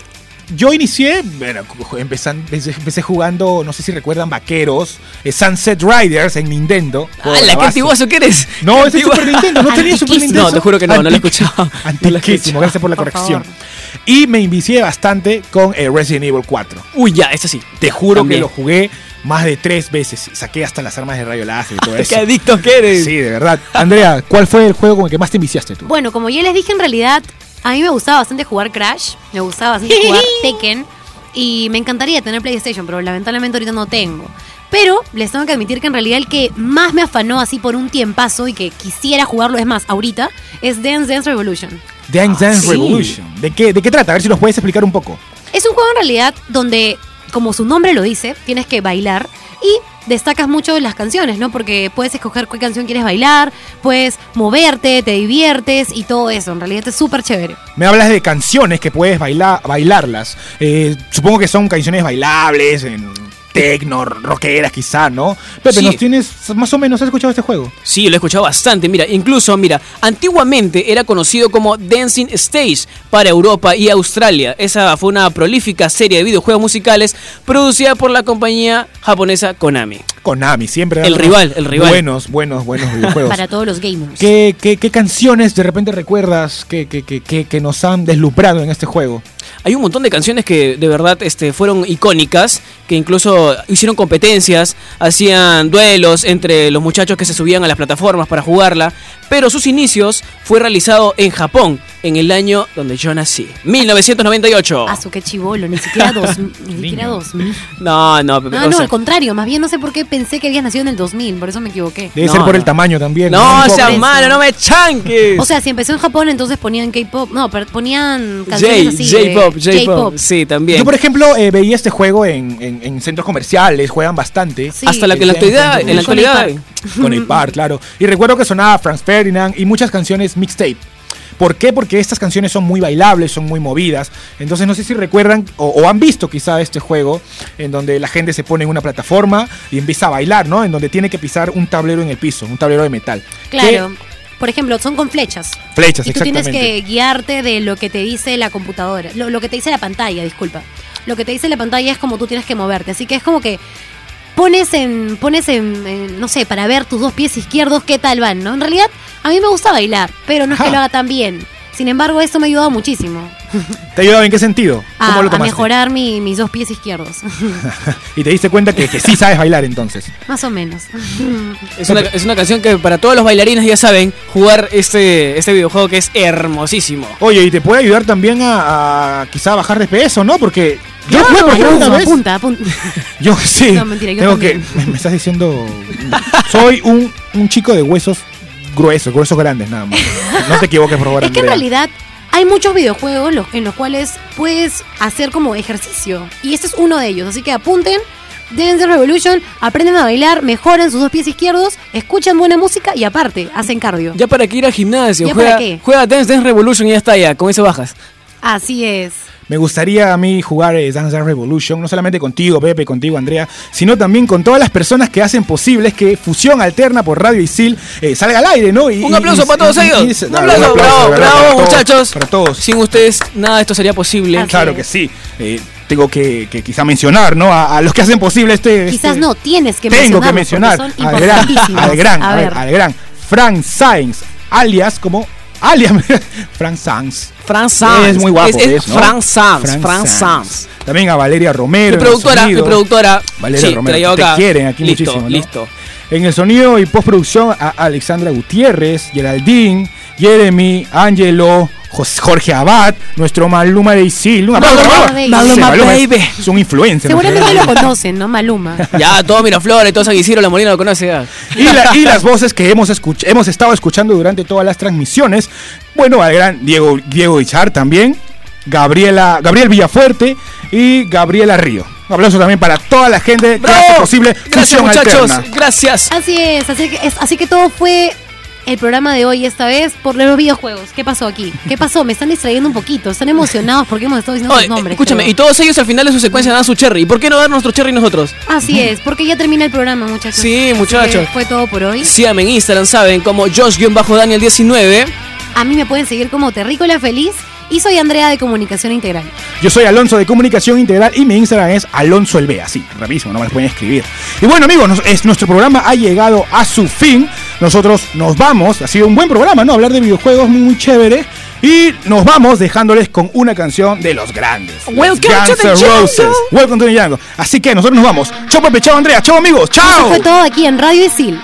Speaker 1: yo inicié, bueno, empecé, empecé jugando, no sé si recuerdan, Vaqueros, eh, Sunset Riders en Nintendo. de
Speaker 2: ¡Hala,
Speaker 1: la
Speaker 2: qué antiguoso que eres!
Speaker 1: No, es
Speaker 2: antiguo.
Speaker 1: Super Nintendo, no tenía Super. Nintendo.
Speaker 2: No, te juro que no, no lo he escuchado.
Speaker 1: Antiquísimo, gracias por la
Speaker 3: Por
Speaker 1: corrección.
Speaker 3: favor.
Speaker 1: Y me envicié bastante con eh, Resident Evil 4.
Speaker 2: Uy, ya, ese sí.
Speaker 1: Te juro
Speaker 2: También.
Speaker 1: que lo jugué más de tres veces. Saqué hasta las armas de rayo láser y todo eso.
Speaker 2: ¡Qué adicto que eres!
Speaker 1: Sí, de verdad. Andrea, ¿cuál fue el juego con el que más te enviciaste tú?
Speaker 3: Bueno, como ya les dije, en realidad a mí me gustaba bastante jugar Crash, me gustaba bastante jugar Tekken y me encantaría tener PlayStation, pero lamentablemente ahorita no tengo. Pero les tengo que admitir que en realidad el que más me afanó así por un tiempazo y que quisiera jugarlo, es más, ahorita, es Dance Dance Revolution.
Speaker 1: Dance Dance
Speaker 2: sí.
Speaker 1: Revolution. ¿De qué, ¿De qué trata? A ver si nos puedes explicar un poco.
Speaker 3: Es un juego en realidad donde, como su nombre lo dice, tienes que bailar Y destacas mucho las canciones, ¿no? Porque puedes escoger qué canción quieres bailar, puedes moverte, te diviertes y todo eso. En realidad es súper chévere.
Speaker 1: Me hablas de canciones que puedes bailar, bailarlas. Eh, supongo que son canciones bailables, en tecno, rockeras quizá, ¿no? Pepe,
Speaker 2: Sí.
Speaker 1: ¿nos tienes más o menos has escuchado este juego?
Speaker 2: Sí, lo he escuchado bastante. Mira, incluso, mira, antiguamente era conocido como Dancing Stage para Europa y Australia. Esa fue una prolífica serie de videojuegos musicales producida por la compañía japonesa Konami.
Speaker 1: Konami, siempre.
Speaker 2: El rival, el rival.
Speaker 1: Buenos, buenos, buenos videojuegos.
Speaker 3: Para todos los gamers.
Speaker 1: ¿Qué, qué, qué canciones de repente recuerdas que, que, que, que, que nos han deslumbrado en este juego?
Speaker 2: Hay un montón de canciones que de verdad este, fueron icónicas, que incluso hicieron competencias, hacían duelos entre los muchachos que se subían a las plataformas para jugarla, pero sus inicios fue realizado en Japón, en el año donde yo nací, 1998.
Speaker 3: Ah, su qué chivolo, ni siquiera dos, ni siquiera dos. No,
Speaker 2: No, no,
Speaker 3: no,
Speaker 2: sea,
Speaker 3: al contrario, más bien no sé por qué pensé que habías nacido en el 2000, por eso me equivoqué.
Speaker 1: Debe
Speaker 2: No,
Speaker 1: ser por
Speaker 2: no.
Speaker 1: el tamaño también.
Speaker 2: no
Speaker 1: Un poco.
Speaker 2: seas malo, no me chanques.
Speaker 3: O sea, si empezó en Japón, entonces ponían K-pop. No, pero ponían canciones
Speaker 2: J,
Speaker 3: así.
Speaker 2: J-pop, J-pop. sí, también.
Speaker 1: Yo, por ejemplo, eh, veía este juego en, en- en centros comerciales, juegan bastante.
Speaker 3: Sí.
Speaker 2: Hasta la que en la actualidad, en la
Speaker 3: Con el
Speaker 2: actualidad,
Speaker 1: Con el par, claro. Y recuerdo que sonaba Franz Ferdinand y muchas canciones mixtape. ¿Por qué? Porque estas canciones son muy bailables, son muy movidas. Entonces no sé si recuerdan o, o han visto quizá este juego en donde la gente se pone en una plataforma y empieza a bailar, ¿no? En donde tiene que pisar un tablero en el piso, un tablero de metal.
Speaker 3: Claro. Por ejemplo, son con flechas.
Speaker 1: Flechas,
Speaker 3: y tú tienes
Speaker 1: exactamente.
Speaker 3: que guiarte de lo que te dice la computadora. Lo, lo que te dice la pantalla, disculpa. Lo que te dice la pantalla es como tú tienes que moverte. Así que es como que pones en, pones en, en, no sé, para ver tus dos pies izquierdos qué tal van, ¿no? En realidad, a mí me gusta bailar, pero no es que
Speaker 1: Ajá.
Speaker 3: lo haga tan bien. Sin embargo, esto me ha ayudado muchísimo
Speaker 1: ¿Te ha ayudado en qué sentido?
Speaker 3: a,
Speaker 1: ¿Cómo lo
Speaker 3: a mejorar mi- mis dos pies izquierdos.
Speaker 1: y te diste cuenta que, que sí sabes bailar entonces.
Speaker 3: Más o menos.
Speaker 2: es una, es una canción que para todos los bailarines ya saben jugar este, este videojuego que es hermosísimo.
Speaker 1: Oye, y te puede ayudar también a, a quizá bajar de peso, ¿no? Porque yo por ejemplo,
Speaker 3: apunta,
Speaker 1: una vez.
Speaker 3: apunta, apunta.
Speaker 1: Yo sí.
Speaker 3: No, mentira, yo
Speaker 1: tengo
Speaker 3: también.
Speaker 1: que. Me, me estás diciendo. Soy un, un chico de huesos gruesos, gruesos grandes, nada más. No te equivoques, por favor.
Speaker 3: Es que en realidad hay muchos videojuegos los- en los cuales puedes hacer como ejercicio. Y este es uno de ellos. Así que apunten. Dance Revolution, aprenden a bailar, mejoran sus dos pies izquierdos, escuchan buena música y aparte hacen cardio.
Speaker 2: Ya para que ir al gimnasio,
Speaker 3: ¿Ya
Speaker 2: juega,
Speaker 3: para qué?
Speaker 2: juega Dance Dance Revolution y ya está ya, con eso bajas.
Speaker 3: Así es.
Speaker 1: Me gustaría a mí jugar eh, Dance Dance Revolution, no solamente contigo, Pepe, contigo, Andrea, sino también con todas las personas que hacen posibles que Fusión Alterna por Radio Isil eh, salga al aire, ¿no? Y-
Speaker 2: Un aplauso
Speaker 1: y-
Speaker 2: para todos
Speaker 1: y-
Speaker 2: ellos.
Speaker 1: y-
Speaker 2: Un aplauso, bravo, bravo, muchachos.
Speaker 1: Para todos.
Speaker 2: Sin ustedes nada de esto sería posible.
Speaker 3: Así
Speaker 1: Claro
Speaker 3: es.
Speaker 1: que sí. Eh, tengo que, que quizá mencionar, ¿no? A, a los que hacen posible este.
Speaker 3: Quizás
Speaker 1: este-
Speaker 3: no, tienes que
Speaker 1: Tengo que mencionar al gran, al gran,
Speaker 3: A
Speaker 1: a ver,
Speaker 3: ver.
Speaker 1: al gran Frank Sainz, alias como alias Frank Sainz.
Speaker 2: Franz Sanz.
Speaker 1: Es muy guapo,
Speaker 2: Es, es
Speaker 1: ¿ves, no?
Speaker 2: Franz Sanz,
Speaker 1: Frank Sanz.
Speaker 2: Sanz.
Speaker 1: También a Valeria Romero.
Speaker 2: Mi productora, mi productora.
Speaker 1: Valeria
Speaker 2: sí,
Speaker 1: Romero,
Speaker 2: te
Speaker 1: te quieren aquí
Speaker 2: listo,
Speaker 1: muchísimo, ¿no?
Speaker 2: Listo.
Speaker 1: En el sonido y postproducción a Alexandra Gutiérrez, Geraldine, Jeremy, Angelo, Jorge Abad, nuestro Maluma de Isil. Un aplauso,
Speaker 3: Maluma
Speaker 2: Maluma Baby.
Speaker 1: Es un influencer.
Speaker 3: Seguramente lo conocen, ¿no? Maluma.
Speaker 2: Ya, todo Miraflores, todo San Isidro, la Molina lo conoce ya.
Speaker 1: Y, la- y las voces que hemos, escuch- hemos estado escuchando durante todas las transmisiones. Bueno, al gran Diego, Diego Ichar también, Gabriela, Gabriel Villafuerte y Gabriela Río. Un aplauso también para toda la gente que hace posible
Speaker 2: Gracias, muchachos.
Speaker 1: Alterna.
Speaker 2: Gracias.
Speaker 3: Así es, así que, es- así que todo fue el programa de hoy esta vez por los videojuegos. ¿Qué pasó aquí? ¿Qué pasó? Me están distrayendo un poquito. Están emocionados porque hemos estado diciendo sus nombres.
Speaker 2: escúchame,
Speaker 3: creo.
Speaker 2: y todos ellos al final de su secuencia dan su cherry. ¿Y por qué no dar nuestro cherry nosotros?
Speaker 3: Así es, porque ya termina el programa, muchachos.
Speaker 2: Sí, muchachos.
Speaker 3: Fue todo por hoy.
Speaker 2: Síganme en Instagram, saben, como Josh-Daniel19.
Speaker 3: A mí me pueden seguir como Terrícola Feliz y soy Andrea de Comunicación Integral.
Speaker 1: Yo soy Alonso de Comunicación Integral y mi Instagram es Alonso el así, rapidísimo, no me las pueden escribir. Y bueno amigos, nos- es, nuestro programa ha llegado a su fin. Nosotros nos vamos, ha sido un buen programa, ¿no? Hablar de videojuegos muy, muy chévere. Y nos vamos dejándoles con una canción de los grandes.
Speaker 2: Welcome to the
Speaker 1: N'
Speaker 2: jungle.
Speaker 1: Roses. Welcome to the jungle. Así que nosotros nos vamos. Chau Pepe, chau Andrea, chau amigos,
Speaker 3: Eso
Speaker 1: chau.
Speaker 3: fue todo aquí en Radio Isil.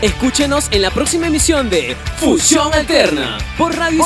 Speaker 2: Escúchenos en la próxima emisión de Fusión Alterna por Radio.